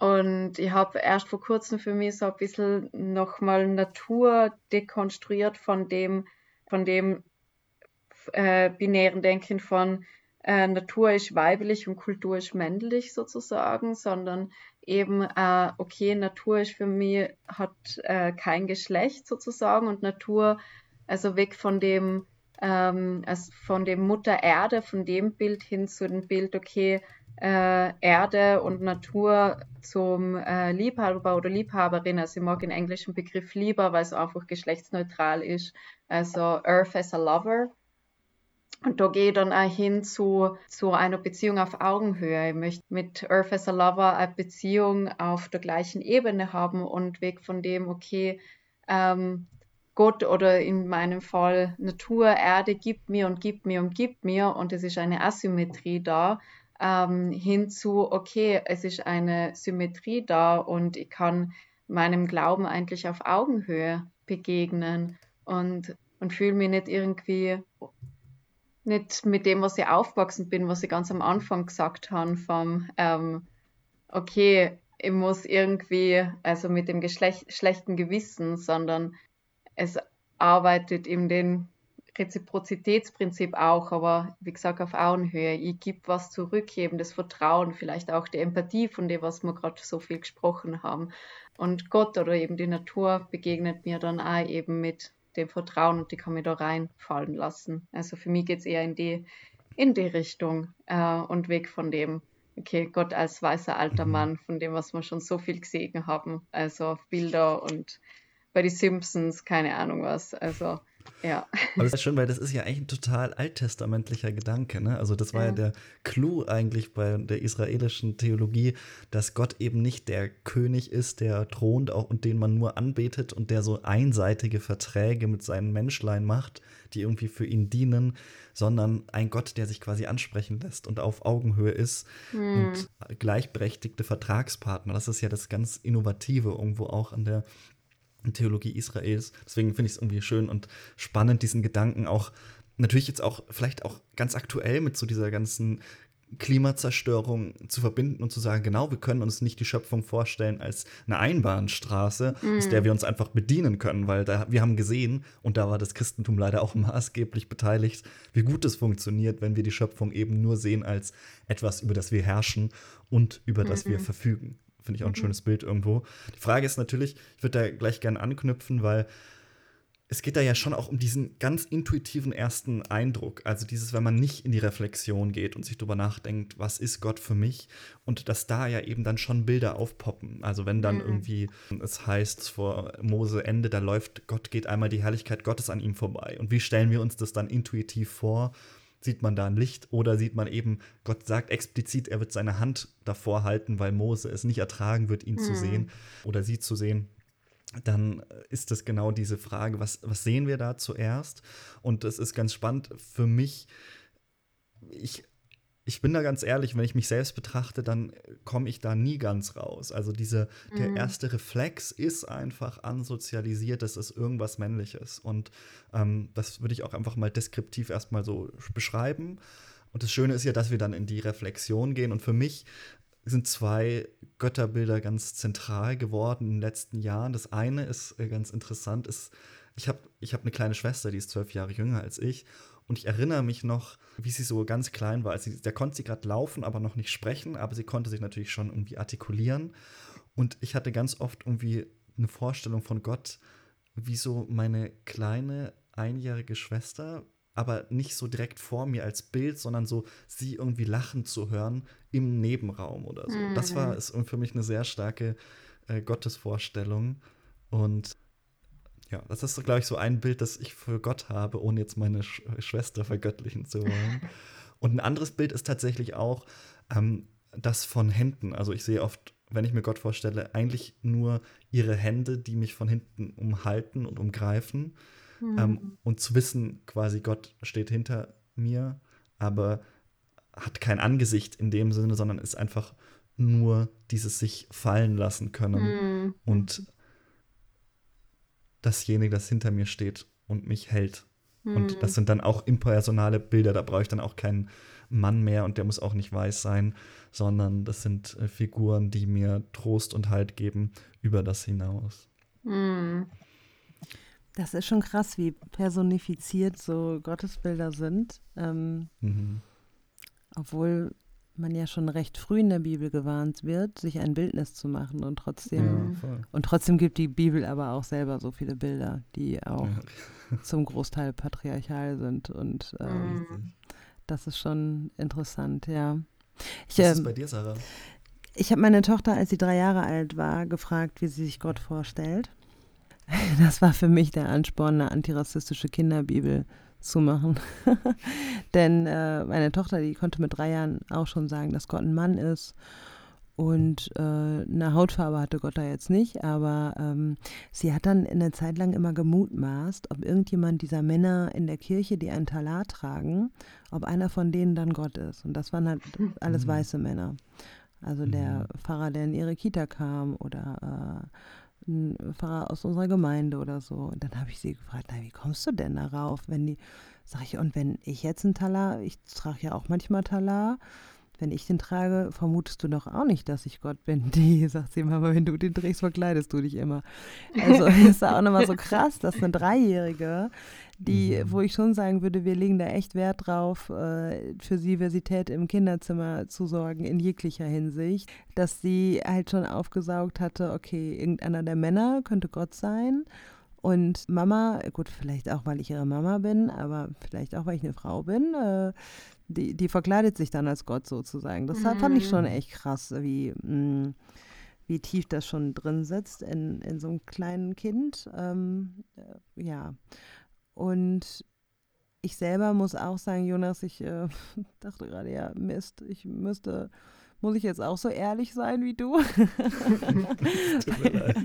und ich habe erst vor kurzem für mich so ein bisschen nochmal Natur dekonstruiert von dem, von dem äh, binären Denken von äh, Natur ist weiblich und Kultur ist männlich sozusagen, sondern eben, äh, okay, Natur ist für mich, hat äh, kein Geschlecht sozusagen und Natur, also weg von dem, ähm, also von dem Mutter Erde, von dem Bild hin zu dem Bild, okay, äh, Erde und Natur zum äh, Liebhaber oder Liebhaberin. Also ich mag den englischen Begriff lieber, weil es einfach geschlechtsneutral ist. Also Earth as a Lover. Und da gehe ich dann auch hin zu, zu einer Beziehung auf Augenhöhe. Ich möchte mit Earth as a Lover eine Beziehung auf der gleichen Ebene haben und weg von dem, okay, ähm, Gott oder in meinem Fall Natur, Erde gibt mir und gibt mir und gibt mir und es ist eine Asymmetrie da, ähm, hinzu, okay, es ist eine Symmetrie da und ich kann meinem Glauben eigentlich auf Augenhöhe begegnen und, und fühle mich nicht irgendwie nicht mit dem, was ich aufgewachsen bin, was ich ganz am Anfang gesagt habe, vom ähm, okay, ich muss irgendwie, also mit dem Geschlecht, schlechten Gewissen, sondern es arbeitet in den Reziprozitätsprinzip auch, aber wie gesagt auf Augenhöhe. Ich gebe was zurück, eben das Vertrauen, vielleicht auch die Empathie, von dem, was wir gerade so viel gesprochen haben. Und Gott oder eben die Natur begegnet mir dann auch eben mit dem Vertrauen und die kann mich da reinfallen lassen. Also für mich geht es eher in die, in die Richtung äh, und weg von dem, okay, Gott als weißer alter. Mann, von dem, was wir schon so viel gesehen haben. Also Bilder und bei die Simpsons, keine Ahnung was. Also ja. Aber das ist schön, weil das ist ja eigentlich ein total alttestamentlicher Gedanke. Ne? Also das war ja. ja der Clou eigentlich bei der israelischen Theologie, dass Gott eben nicht der König ist, der thront auch und den man nur anbetet und der so einseitige Verträge mit seinen Menschlein macht, die irgendwie für ihn dienen, sondern ein Gott, der sich quasi ansprechen lässt und auf Augenhöhe ist hm. und gleichberechtigte Vertragspartner. Das ist ja das ganz Innovative irgendwo auch an der Theologie Israels. Deswegen finde ich es irgendwie schön und spannend, diesen Gedanken auch, natürlich jetzt auch, vielleicht auch ganz aktuell mit so dieser ganzen Klimazerstörung zu verbinden und zu sagen, genau, wir können uns nicht die Schöpfung vorstellen als eine Einbahnstraße, mm. aus der wir uns einfach bedienen können, weil da, wir haben gesehen, und da war das Christentum leider auch maßgeblich beteiligt, wie gut es funktioniert, wenn wir die Schöpfung eben nur sehen als etwas, über das wir herrschen und über das mm wir verfügen. Finde ich auch ein mhm. schönes Bild irgendwo. Die Frage ist natürlich, ich würde da gleich gerne anknüpfen, weil es geht da ja schon auch um diesen ganz intuitiven ersten Eindruck. Also dieses, wenn man nicht in die Reflexion geht und sich darüber nachdenkt, was ist Gott für mich? Und dass da ja eben dann schon Bilder aufpoppen. Also wenn dann mhm. irgendwie es heißt vor Mose Ende, da läuft Gott, geht einmal die Herrlichkeit Gottes an ihm vorbei. Und wie stellen wir uns das dann intuitiv vor? Sieht man da ein Licht oder sieht man eben, Gott sagt explizit, er wird seine Hand davor halten, weil Mose es nicht ertragen wird, ihn mhm. zu sehen oder sie zu sehen dann ist das genau diese Frage, was, was sehen wir da zuerst? Und das ist ganz spannend für mich. Ich ich bin da ganz ehrlich, wenn ich mich selbst betrachte, dann komme ich da nie ganz raus. Also diese, mhm. der erste Reflex ist einfach ansozialisiert, das ist irgendwas Männliches. Und ähm, das würde ich auch einfach mal deskriptiv erstmal so beschreiben. Und das Schöne ist ja, dass wir dann in die Reflexion gehen. Und für mich sind zwei Götterbilder ganz zentral geworden in den letzten Jahren. Das eine ist äh, ganz interessant, ist, ich habe ich hab eine kleine Schwester, die ist zwölf Jahre jünger als ich. Und ich erinnere mich noch, wie sie so ganz klein war. Also, da konnte sie gerade laufen, aber noch nicht sprechen, aber sie konnte sich natürlich schon irgendwie artikulieren. Und ich hatte ganz oft irgendwie eine Vorstellung von Gott, wie so meine kleine einjährige Schwester, aber nicht so direkt vor mir als Bild, sondern so sie irgendwie lachen zu hören im Nebenraum oder so. Mhm. Das war mhm. ist für mich eine sehr starke äh, Gottesvorstellung. Und ja, das ist, glaube ich, so ein Bild, das ich für Gott habe, ohne jetzt meine Sch Schwester vergöttlichen zu wollen. Und ein anderes Bild ist tatsächlich auch ähm, das von Händen. Also ich sehe oft, wenn ich mir Gott vorstelle, eigentlich nur ihre Hände, die mich von hinten umhalten und umgreifen. Mhm. Ähm, und zu wissen, quasi Gott steht hinter mir, aber hat kein Angesicht in dem Sinne, sondern ist einfach nur dieses sich fallen lassen können mhm. und dasjenige, das hinter mir steht und mich hält. Mhm. Und das sind dann auch impersonale Bilder, da brauche ich dann auch keinen Mann mehr und der muss auch nicht weiß sein, sondern das sind äh, Figuren, die mir Trost und Halt geben über das hinaus. Mhm. Das ist schon krass, wie personifiziert so Gottesbilder sind. Ähm, mhm. Obwohl man ja schon recht früh in der Bibel gewarnt wird, sich ein Bildnis zu machen und trotzdem ja, und trotzdem gibt die Bibel aber auch selber so viele Bilder, die auch ja. zum Großteil patriarchal sind und ähm, das ist schon interessant, ja. Ich, Was ist ähm, bei dir, Sarah? Ich habe meine Tochter, als sie drei Jahre alt war, gefragt, wie sie sich Gott vorstellt. Das war für mich der Ansporn, eine antirassistische Kinderbibel zu machen. Denn äh, meine Tochter, die konnte mit drei Jahren auch schon sagen, dass Gott ein Mann ist. Und äh, eine Hautfarbe hatte Gott da jetzt nicht, aber ähm, sie hat dann eine Zeit lang immer gemutmaßt, ob irgendjemand dieser Männer in der Kirche, die ein Talar tragen, ob einer von denen dann Gott ist. Und das waren halt alles mhm. weiße Männer. Also der mhm. Pfarrer, der in ihre Kita kam oder äh, ein Pfarrer aus unserer Gemeinde oder so. Und dann habe ich sie gefragt, na, wie kommst du denn darauf? Wenn die, sag ich, und wenn ich jetzt einen Talar, ich trage ja auch manchmal Talar, wenn ich den trage, vermutest du doch auch nicht, dass ich Gott bin. Die sagt sie immer, aber wenn du den trägst, verkleidest du dich immer. Also ist auch nochmal so krass, dass eine Dreijährige, die, mhm. wo ich schon sagen würde, wir legen da echt Wert drauf, äh, für Diversität im Kinderzimmer zu sorgen, in jeglicher Hinsicht, dass sie halt schon aufgesaugt hatte, okay, irgendeiner der Männer könnte Gott sein. Und Mama, gut, vielleicht auch, weil ich ihre Mama bin, aber vielleicht auch, weil ich eine Frau bin, äh, die, die verkleidet sich dann als Gott sozusagen. Das mhm. fand ich schon mhm. echt krass, wie, mh, mm, wie tief das schon drin sitzt in, in so einem kleinen Kind. Ähm, äh, ja. Und ich selber muss auch sagen, Jonas, ich äh, dachte gerade, ja, Mist, ich müsste, muss ich jetzt auch so ehrlich sein wie du? Tut mir leid.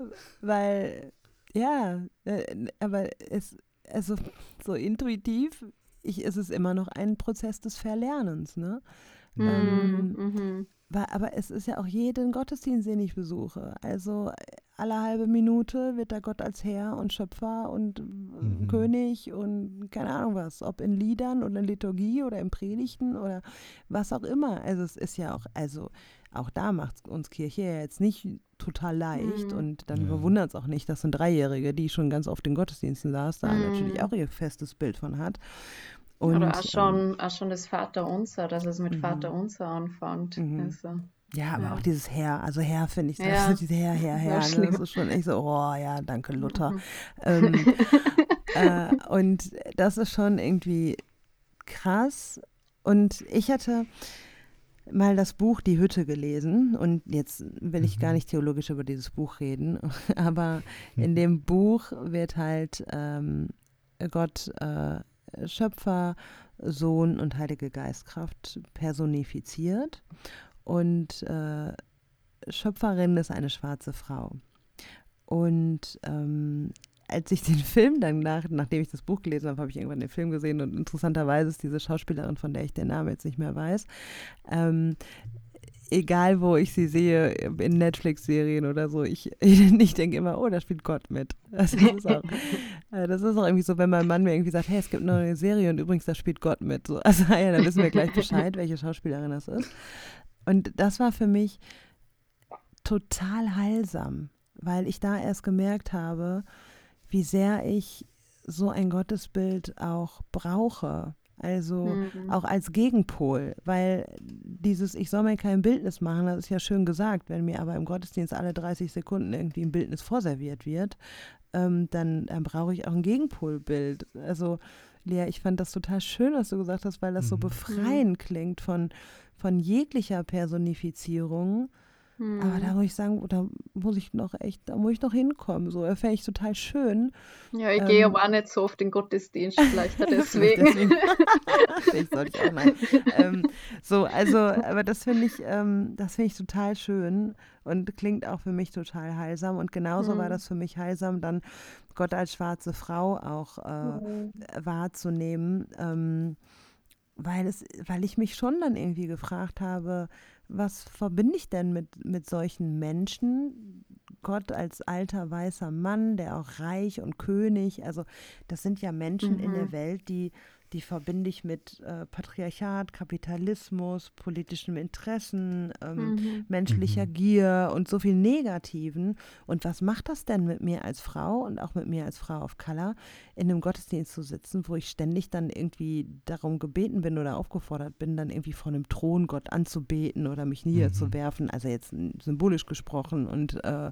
Weil, ja, äh, aber es, also so intuitiv ich, ist es immer noch ein Prozess des Verlernens, ne? Mm, ähm. Weil, aber es ist ja auch jeden Gottesdienst, den ich besuche. Also alle halbe Minute wird da Gott als Herr und Schöpfer und mhm. König und keine Ahnung was, ob in Liedern oder in Liturgie oder in Predigten oder was auch immer. Also es ist ja auch, also auch da macht uns Kirche ja jetzt nicht total leicht mhm. und dann ja. bewundert es auch nicht, dass eine Dreijährige, die schon ganz oft in Gottesdiensten saß, da mhm. natürlich auch ihr festes Bild von hat. Und, Oder auch schon, ähm, auch schon das Vaterunser, dass es mit mhm. Vaterunser anfängt. Mhm. Also, ja, aber ja. auch dieses Herr, also Herr finde ich, das ja. diese Herr, Herr, Herr, ne? das ist schon echt so, oh ja, danke Luther. Mhm. Ähm, äh, und das ist schon irgendwie krass. Und ich hatte mal das Buch Die Hütte gelesen und jetzt will ich gar mhm. nicht theologisch über dieses Buch reden, aber in dem Buch wird halt ähm, Gott äh, Schöpfer, Sohn und Heilige Geistkraft personifiziert. Und äh, Schöpferin ist eine schwarze Frau. Und ähm, als ich den Film dann nach, nachdem ich das Buch gelesen habe, habe ich irgendwann den Film gesehen und interessanterweise ist diese Schauspielerin, von der ich den Namen jetzt nicht mehr weiß, ähm, egal wo ich sie sehe, in Netflix-Serien oder so, ich, ich denke immer, oh, da spielt Gott mit. Das ist, auch, äh, das ist auch irgendwie so, wenn mein Mann mir irgendwie sagt, hey, es gibt eine Serie und übrigens, da spielt Gott mit. So, also ja, dann wissen wir gleich Bescheid, welche Schauspielerin das ist. Und das war für mich total heilsam, weil ich da erst gemerkt habe, wie sehr ich so ein Gottesbild auch brauche also mhm. auch als Gegenpol, weil dieses, ich soll mir kein Bildnis machen, das ist ja schön gesagt, wenn mir aber im Gottesdienst alle 30 Sekunden irgendwie ein Bildnis vorserviert wird, ähm, dann, dann brauche ich auch ein Gegenpolbild. Also Lea, ich fand das total schön, was du gesagt hast, weil das mhm. so befreiend mhm. klingt von, von jeglicher Personifizierung hm. Aber da muss ich sagen, da muss ich noch echt, da muss ich noch hinkommen. So, fände ich total schön. Ja, ich ähm, gehe aber auch nicht so oft in den Gottesdienst, vielleicht deswegen. deswegen. vielleicht sollte ich auch mal. ähm, so, also, aber das finde ich, ähm, das finde ich total schön und klingt auch für mich total heilsam. Und genauso hm. war das für mich heilsam, dann Gott als schwarze Frau auch äh, hm. wahrzunehmen. Ähm, weil, es, weil ich mich schon dann irgendwie gefragt habe, was verbinde ich denn mit, mit solchen Menschen? Gott als alter weißer Mann, der auch reich und König, also das sind ja Menschen mhm. in der mhm. Welt, die die verbinde ich mit äh, Patriarchat, Kapitalismus, politischem Interessen, ähm, mhm. menschlicher mhm. Gier und so viel Negativen. Und was macht das denn mit mir als Frau und auch mit mir als Frau of Color, in einem Gottesdienst zu sitzen, wo ich ständig dann irgendwie darum gebeten bin oder aufgefordert bin, dann irgendwie vor einem Thron Gott anzubeten oder mich niederzuwerfen, mhm. also jetzt symbolisch gesprochen. Und äh,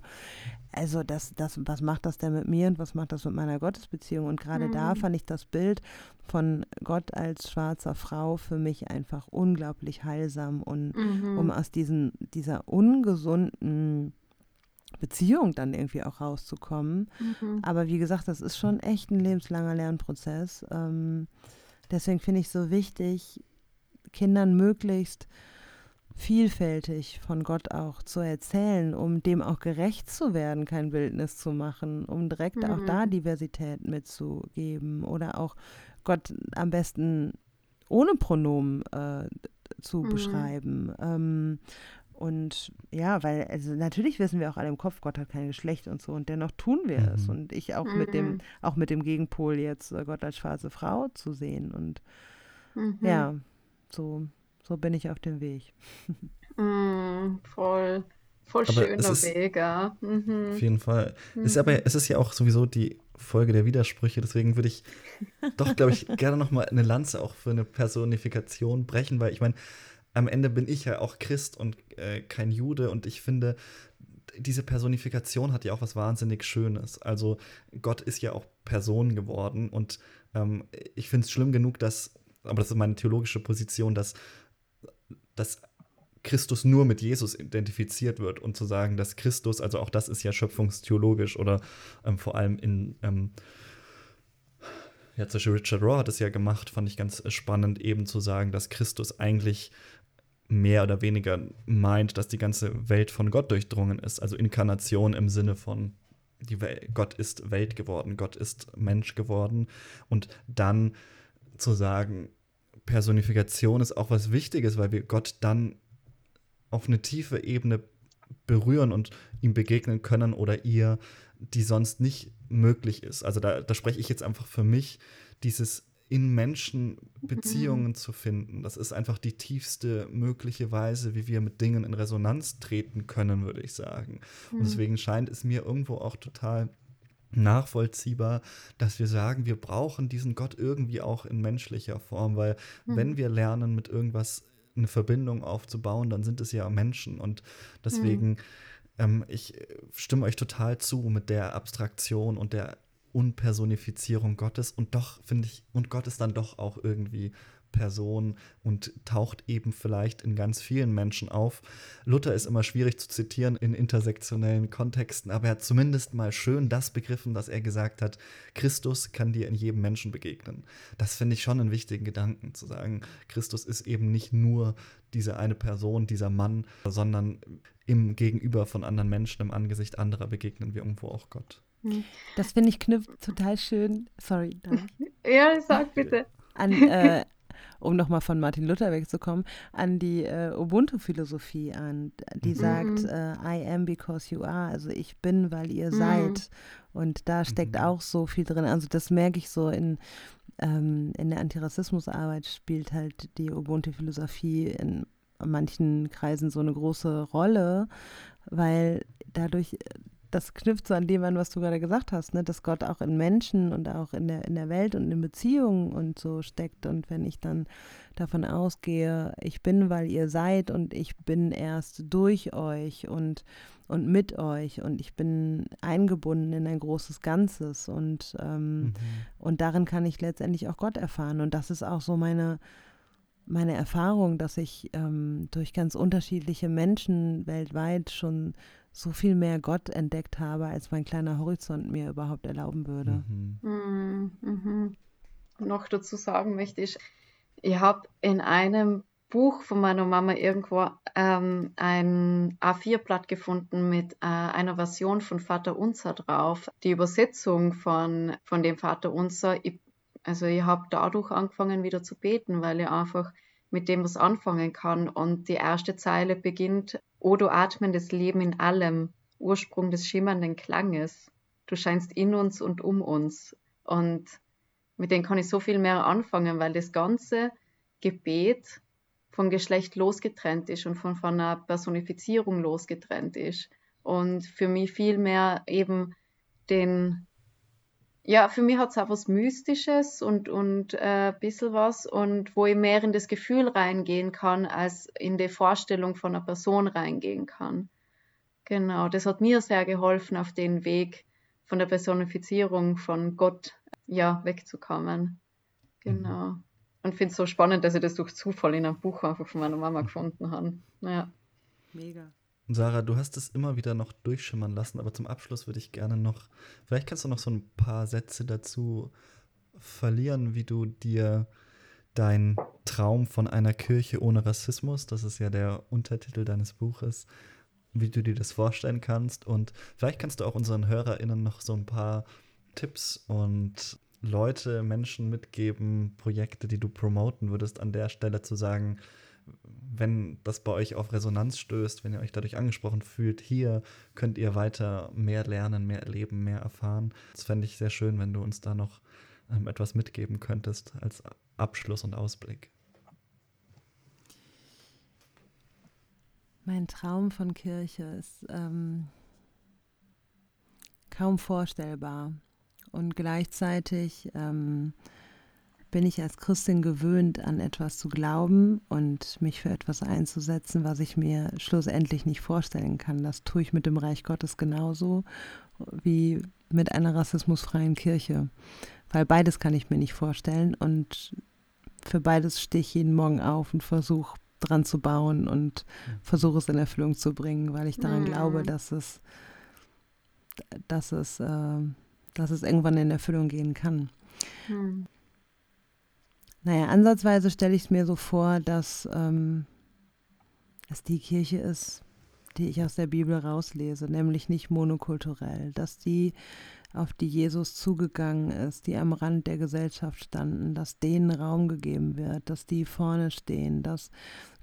also das, das, was macht das denn mit mir und was macht das mit meiner Gottesbeziehung? Und gerade da mhm. fand ich das Bild von Gott als schwarzer Frau für mich einfach unglaublich heilsam und mhm. um aus diesen, dieser ungesunden Beziehung dann irgendwie auch rauszukommen. Mhm. Aber wie gesagt, das ist schon echt ein lebenslanger Lernprozess. Ähm, deswegen finde ich so wichtig, Kindern möglichst vielfältig von Gott auch zu erzählen, um dem auch gerecht zu werden, kein Bildnis zu machen, um direkt mhm. auch da Diversität mitzugeben oder auch Gott am besten ohne Pronomen äh, zu mhm. beschreiben. Ähm, und ja, weil, also natürlich wissen wir auch alle im Kopf, Gott hat kein Geschlecht und so, und dennoch tun wir mhm. es. Und ich auch mhm. mit dem, mhm. auch mit dem Gegenpol jetzt äh, Gott als schwarze Frau zu sehen. Und mhm. ja, so, so bin ich auf dem Weg. Mm, voll. Voll aber schöner Weg, ja. Mhm. Auf jeden Fall. Mhm. Ist aber, es ist ja auch sowieso die Folge der Widersprüche, deswegen würde ich doch, glaube ich, gerne noch mal eine Lanze auch für eine Personifikation brechen, weil ich meine, am Ende bin ich ja auch Christ und äh, kein Jude und ich finde, diese Personifikation hat ja auch was wahnsinnig Schönes. Also Gott ist ja auch Person geworden und ähm, ich finde es schlimm genug, dass, aber das ist meine theologische Position, dass, dass Christus nur mit Jesus identifiziert wird und zu sagen, dass Christus, also auch das ist ja schöpfungstheologisch oder ähm, vor allem in ähm, ja, zum Beispiel Richard Raw hat es ja gemacht, fand ich ganz spannend, eben zu sagen, dass Christus eigentlich mehr oder weniger meint, dass die ganze Welt von Gott durchdrungen ist. Also Inkarnation im Sinne von die Gott ist Welt geworden, Gott ist Mensch geworden. Und dann zu sagen, Personifikation ist auch was Wichtiges, weil wir Gott dann auf eine tiefe Ebene berühren und ihm begegnen können oder ihr, die sonst nicht möglich ist. Also da, da spreche ich jetzt einfach für mich, dieses in Menschen Beziehungen mhm. zu finden. Das ist einfach die tiefste mögliche Weise, wie wir mit Dingen in Resonanz treten können, würde ich sagen. Mhm. Und deswegen scheint es mir irgendwo auch total nachvollziehbar, dass wir sagen, wir brauchen diesen Gott irgendwie auch in menschlicher Form, weil mhm. wenn wir lernen, mit irgendwas eine Verbindung aufzubauen, dann sind es ja Menschen. Und deswegen, mhm. ähm, ich stimme euch total zu mit der Abstraktion und der Unpersonifizierung Gottes und doch finde ich, und Gott ist dann doch auch irgendwie Person und taucht eben vielleicht in ganz vielen Menschen auf. Luther ist immer schwierig zu zitieren in intersektionellen Kontexten, aber er hat zumindest mal schön das begriffen, dass er gesagt hat, Christus kann dir in jedem Menschen begegnen. Das finde ich schon einen wichtigen Gedanken, zu sagen, Christus ist eben nicht nur diese eine Person, dieser Mann, sondern im Gegenüber von anderen Menschen, im Angesicht anderer begegnen wir irgendwo auch Gott. Hm. Das finde ich knüpft total schön. Sorry. Danke. ja, sag bitte. An, äh, um nochmal von Martin Luther wegzukommen, an die äh, Ubuntu-Philosophie an, die mhm. sagt, äh, I am because you are, also ich bin, weil ihr mhm. seid. Und da steckt mhm. auch so viel drin. Also das merke ich so in, ähm, in der Antirassismusarbeit spielt halt die Ubuntu-Philosophie in manchen Kreisen so eine große Rolle, weil dadurch das knüpft so an dem an, was du gerade gesagt hast, ne? dass Gott auch in Menschen und auch in der, in der Welt und in Beziehungen und so steckt. Und wenn ich dann davon ausgehe, ich bin, weil ihr seid und ich bin erst durch euch und, und mit euch und ich bin eingebunden in ein großes Ganzes und, ähm, mhm. und darin kann ich letztendlich auch Gott erfahren. Und das ist auch so meine, meine Erfahrung, dass ich ähm, durch ganz unterschiedliche Menschen weltweit schon so viel mehr Gott entdeckt habe, als mein kleiner Horizont mir überhaupt erlauben würde. Mhm. Mhm. mhm. Noch dazu sagen möchte ich, ich habe in einem Buch von meiner Mama irgendwo ähm, ein A4-Blatt gefunden mit äh, einer Version von Vater Unser drauf. Die Übersetzung von, von dem Vater Unser, ich, also ich habe dadurch angefangen wieder zu beten, weil ich einfach mit dem was anfangen kann. Und die erste Zeile beginnt, O du atmendes Leben in allem, Ursprung des schimmernden Klanges. Du scheinst in uns und um uns. Und mit denen kann ich so viel mehr anfangen, weil das ganze Gebet vom Geschlecht losgetrennt ist und von, von einer Personifizierung losgetrennt ist. Und für mich viel mehr eben den ja, für mich hat es auch was Mystisches und, und äh, ein bisschen was und wo ich mehr in das Gefühl reingehen kann, als in die Vorstellung von einer Person reingehen kann. Genau, das hat mir sehr geholfen, auf den Weg von der Personifizierung von Gott ja, wegzukommen. Genau. Und finde es so spannend, dass ich das durch Zufall in einem Buch einfach von meiner Mama gefunden habe. Ja. Mega. Sarah, du hast es immer wieder noch durchschimmern lassen, aber zum Abschluss würde ich gerne noch, vielleicht kannst du noch so ein paar Sätze dazu verlieren, wie du dir dein Traum von einer Kirche ohne Rassismus, das ist ja der Untertitel deines Buches, wie du dir das vorstellen kannst. Und vielleicht kannst du auch unseren HörerInnen noch so ein paar Tipps und Leute, Menschen mitgeben, Projekte, die du promoten würdest, an der Stelle zu sagen, wenn das bei euch auf Resonanz stößt, wenn ihr euch dadurch angesprochen fühlt, hier könnt ihr weiter mehr lernen, mehr erleben, mehr erfahren. Das fände ich sehr schön, wenn du uns da noch ähm, etwas mitgeben könntest als Abschluss und Ausblick. Mein Traum von Kirche ist ähm, kaum vorstellbar. Und gleichzeitig ähm, bin ich als Christin gewöhnt, an etwas zu glauben und mich für etwas einzusetzen, was ich mir schlussendlich nicht vorstellen kann. Das tue ich mit dem Reich Gottes genauso wie mit einer rassismusfreien Kirche, weil beides kann ich mir nicht vorstellen und für beides stehe ich jeden Morgen auf und versuche dran zu bauen und versuche es in Erfüllung zu bringen, weil ich daran mhm. glaube, dass es, dass es, äh, dass es irgendwann in Erfüllung gehen kann. Mhm. Naja, ansatzweise stelle ich es mir so vor, dass ähm, es die Kirche ist, die ich aus der Bibel rauslese, nämlich nicht monokulturell, dass die, auf die Jesus zugegangen ist, die am Rand der Gesellschaft standen, dass denen Raum gegeben wird, dass die vorne stehen, dass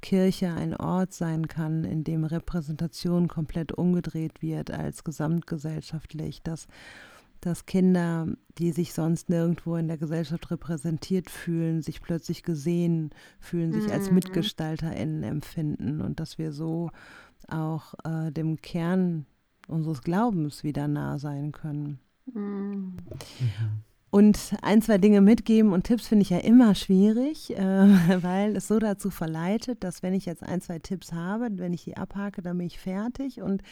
Kirche ein Ort sein kann, in dem Repräsentation komplett umgedreht wird als gesamtgesellschaftlich, dass dass Kinder, die sich sonst nirgendwo in der Gesellschaft repräsentiert fühlen, sich plötzlich gesehen fühlen, sich als mhm. MitgestalterInnen empfinden und dass wir so auch äh, dem Kern unseres Glaubens wieder nah sein können. Mhm. Und ein, zwei Dinge mitgeben und Tipps finde ich ja immer schwierig, äh, weil es so dazu verleitet, dass wenn ich jetzt ein, zwei Tipps habe, wenn ich die abhake, dann bin ich fertig. Und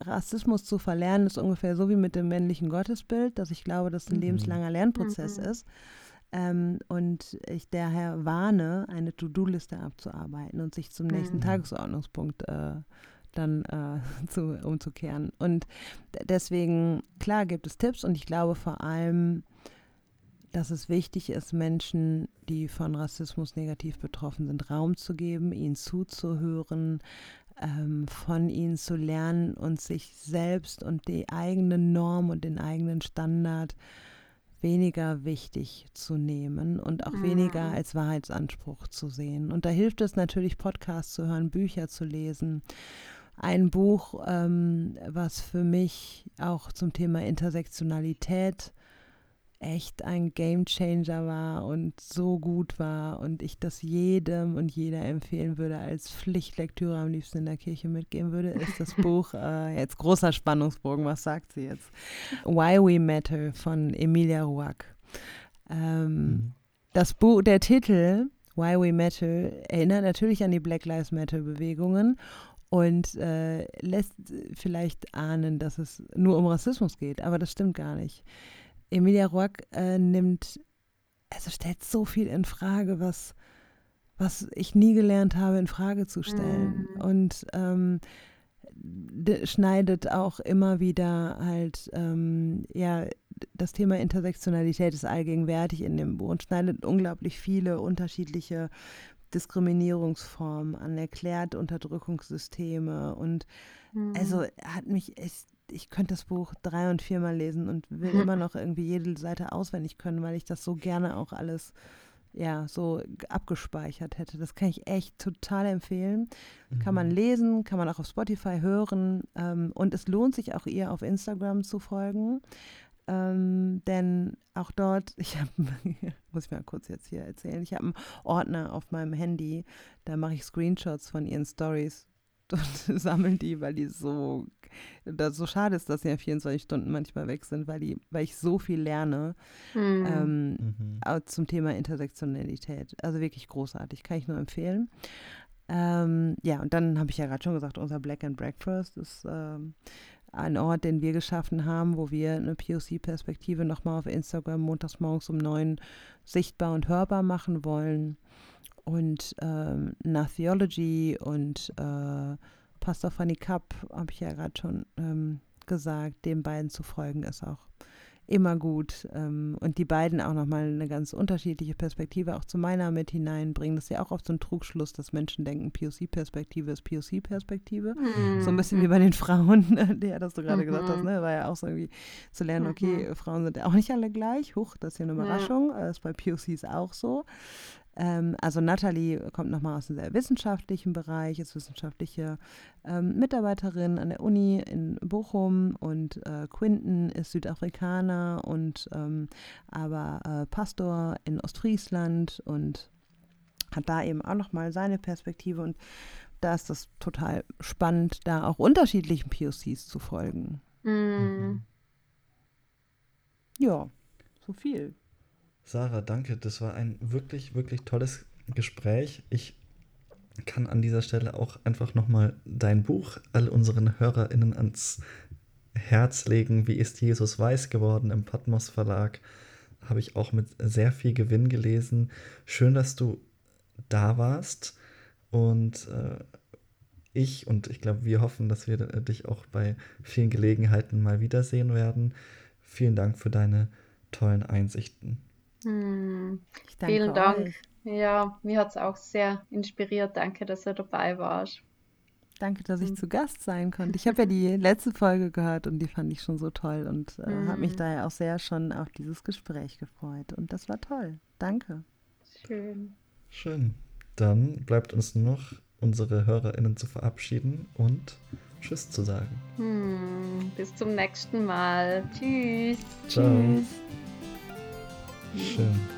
Rassismus zu verlernen ist ungefähr so wie mit dem männlichen Gottesbild, dass ich glaube, dass ein mhm. lebenslanger Lernprozess mhm. ist. Ähm, und ich daher warne, eine To-Do-Liste abzuarbeiten und sich zum nächsten mhm. Tagesordnungspunkt äh, dann äh, zu, umzukehren. Und deswegen, klar, gibt es Tipps und ich glaube vor allem, dass es wichtig ist, Menschen, die von Rassismus negativ betroffen sind, Raum zu geben, ihnen zuzuhören, von ihnen zu lernen und sich selbst und die eigene Norm und den eigenen Standard weniger wichtig zu nehmen und auch mhm. weniger als Wahrheitsanspruch zu sehen. Und da hilft es natürlich, Podcasts zu hören, Bücher zu lesen. Ein Buch, ähm, was für mich auch zum Thema Intersektionalität echt ein Game Changer war und so gut war und ich das jedem und jeder empfehlen würde, als Pflichtlektüre am liebsten in der Kirche mitgeben würde, ist das Buch, äh, jetzt großer Spannungsbogen, was sagt sie jetzt? Why We Matter von Emilia Ruack. Ähm, mhm. Das Buch, der Titel Why We Matter erinnert natürlich an die Black Lives Matter Bewegungen und äh, lässt vielleicht ahnen, dass es nur um Rassismus geht, aber das stimmt gar nicht. Emilia Roark äh, nimmt, also stellt so viel in Frage, was, was ich nie gelernt habe, in Frage zu stellen. Mhm. Und ähm, schneidet auch immer wieder halt, ähm, ja, das Thema Intersektionalität ist allgegenwärtig in dem Buch und schneidet unglaublich viele unterschiedliche Diskriminierungsformen an, erklärt Unterdrückungssysteme und mhm. also hat mich echt ich könnte das Buch drei und viermal lesen und will mhm. immer noch irgendwie jede Seite auswendig können, weil ich das so gerne auch alles ja so abgespeichert hätte. Das kann ich echt total empfehlen. Mhm. Kann man mhm. lesen, kann man auch auf Spotify hören ähm, und es lohnt sich auch ihr auf Instagram zu folgen. Ähm, denn auch dort, ich habe, muss ich mal kurz jetzt hier erzählen, ich habe einen Ordner auf meinem Handy, da mache ich Screenshots von ihren Stories und sammeln die, weil die so, das so schade ist, dass sie ja 24 Stunden manchmal weg sind, weil die, weil ich so viel lerne mhm. Ähm, mhm. zum Thema Intersektionalität. Also wirklich großartig, kann ich nur empfehlen. Ähm, ja, und dann habe ich ja gerade schon gesagt, unser Black and Breakfast ist ähm, ein Ort, den wir geschaffen haben, wo wir eine POC-Perspektive nochmal auf Instagram montags morgens um neun sichtbar und hörbar machen wollen. Und ähm, Theology und äh, Pastor Fanny Kapp, habe ich ja gerade schon ähm, gesagt, den beiden zu folgen ist auch immer gut. Ähm, und die beiden auch nochmal eine ganz unterschiedliche Perspektive auch zu meiner mit hineinbringen. Das ist ja auch oft so ein Trugschluss, dass Menschen denken, POC-Perspektive ist POC-Perspektive. Mhm. So ein bisschen wie bei den Frauen, der das du gerade mhm. gesagt hast, ne? war ja auch so irgendwie zu lernen, okay, mhm. Frauen sind ja auch nicht alle gleich. Huch, das ist hier eine Überraschung. Ja. Das ist bei POCs auch so. Ähm, also Nathalie kommt nochmal aus einem sehr wissenschaftlichen Bereich, ist wissenschaftliche ähm, Mitarbeiterin an der Uni in Bochum und äh, Quinton ist Südafrikaner und ähm, aber äh, Pastor in Ostfriesland und hat da eben auch nochmal seine Perspektive und da ist das total spannend, da auch unterschiedlichen POCs zu folgen. Mm. Ja, so viel. Sarah, danke. Das war ein wirklich, wirklich tolles Gespräch. Ich kann an dieser Stelle auch einfach nochmal dein Buch all unseren HörerInnen ans Herz legen. Wie ist Jesus weiß geworden im Patmos Verlag? Habe ich auch mit sehr viel Gewinn gelesen. Schön, dass du da warst. Und äh, ich und ich glaube, wir hoffen, dass wir dich auch bei vielen Gelegenheiten mal wiedersehen werden. Vielen Dank für deine tollen Einsichten. Hm, vielen Dank. Euch. Ja, mir hat es auch sehr inspiriert. Danke, dass du dabei warst. Danke, dass ich hm. zu Gast sein konnte. Ich habe ja die letzte Folge gehört und die fand ich schon so toll und äh, hm. habe mich daher auch sehr schon auf dieses Gespräch gefreut. Und das war toll. Danke. Schön. Schön. Dann bleibt uns nur noch, unsere HörerInnen zu verabschieden und Tschüss zu sagen. Hm, bis zum nächsten Mal. Tschüss. Ciao. Tschüss. Schön.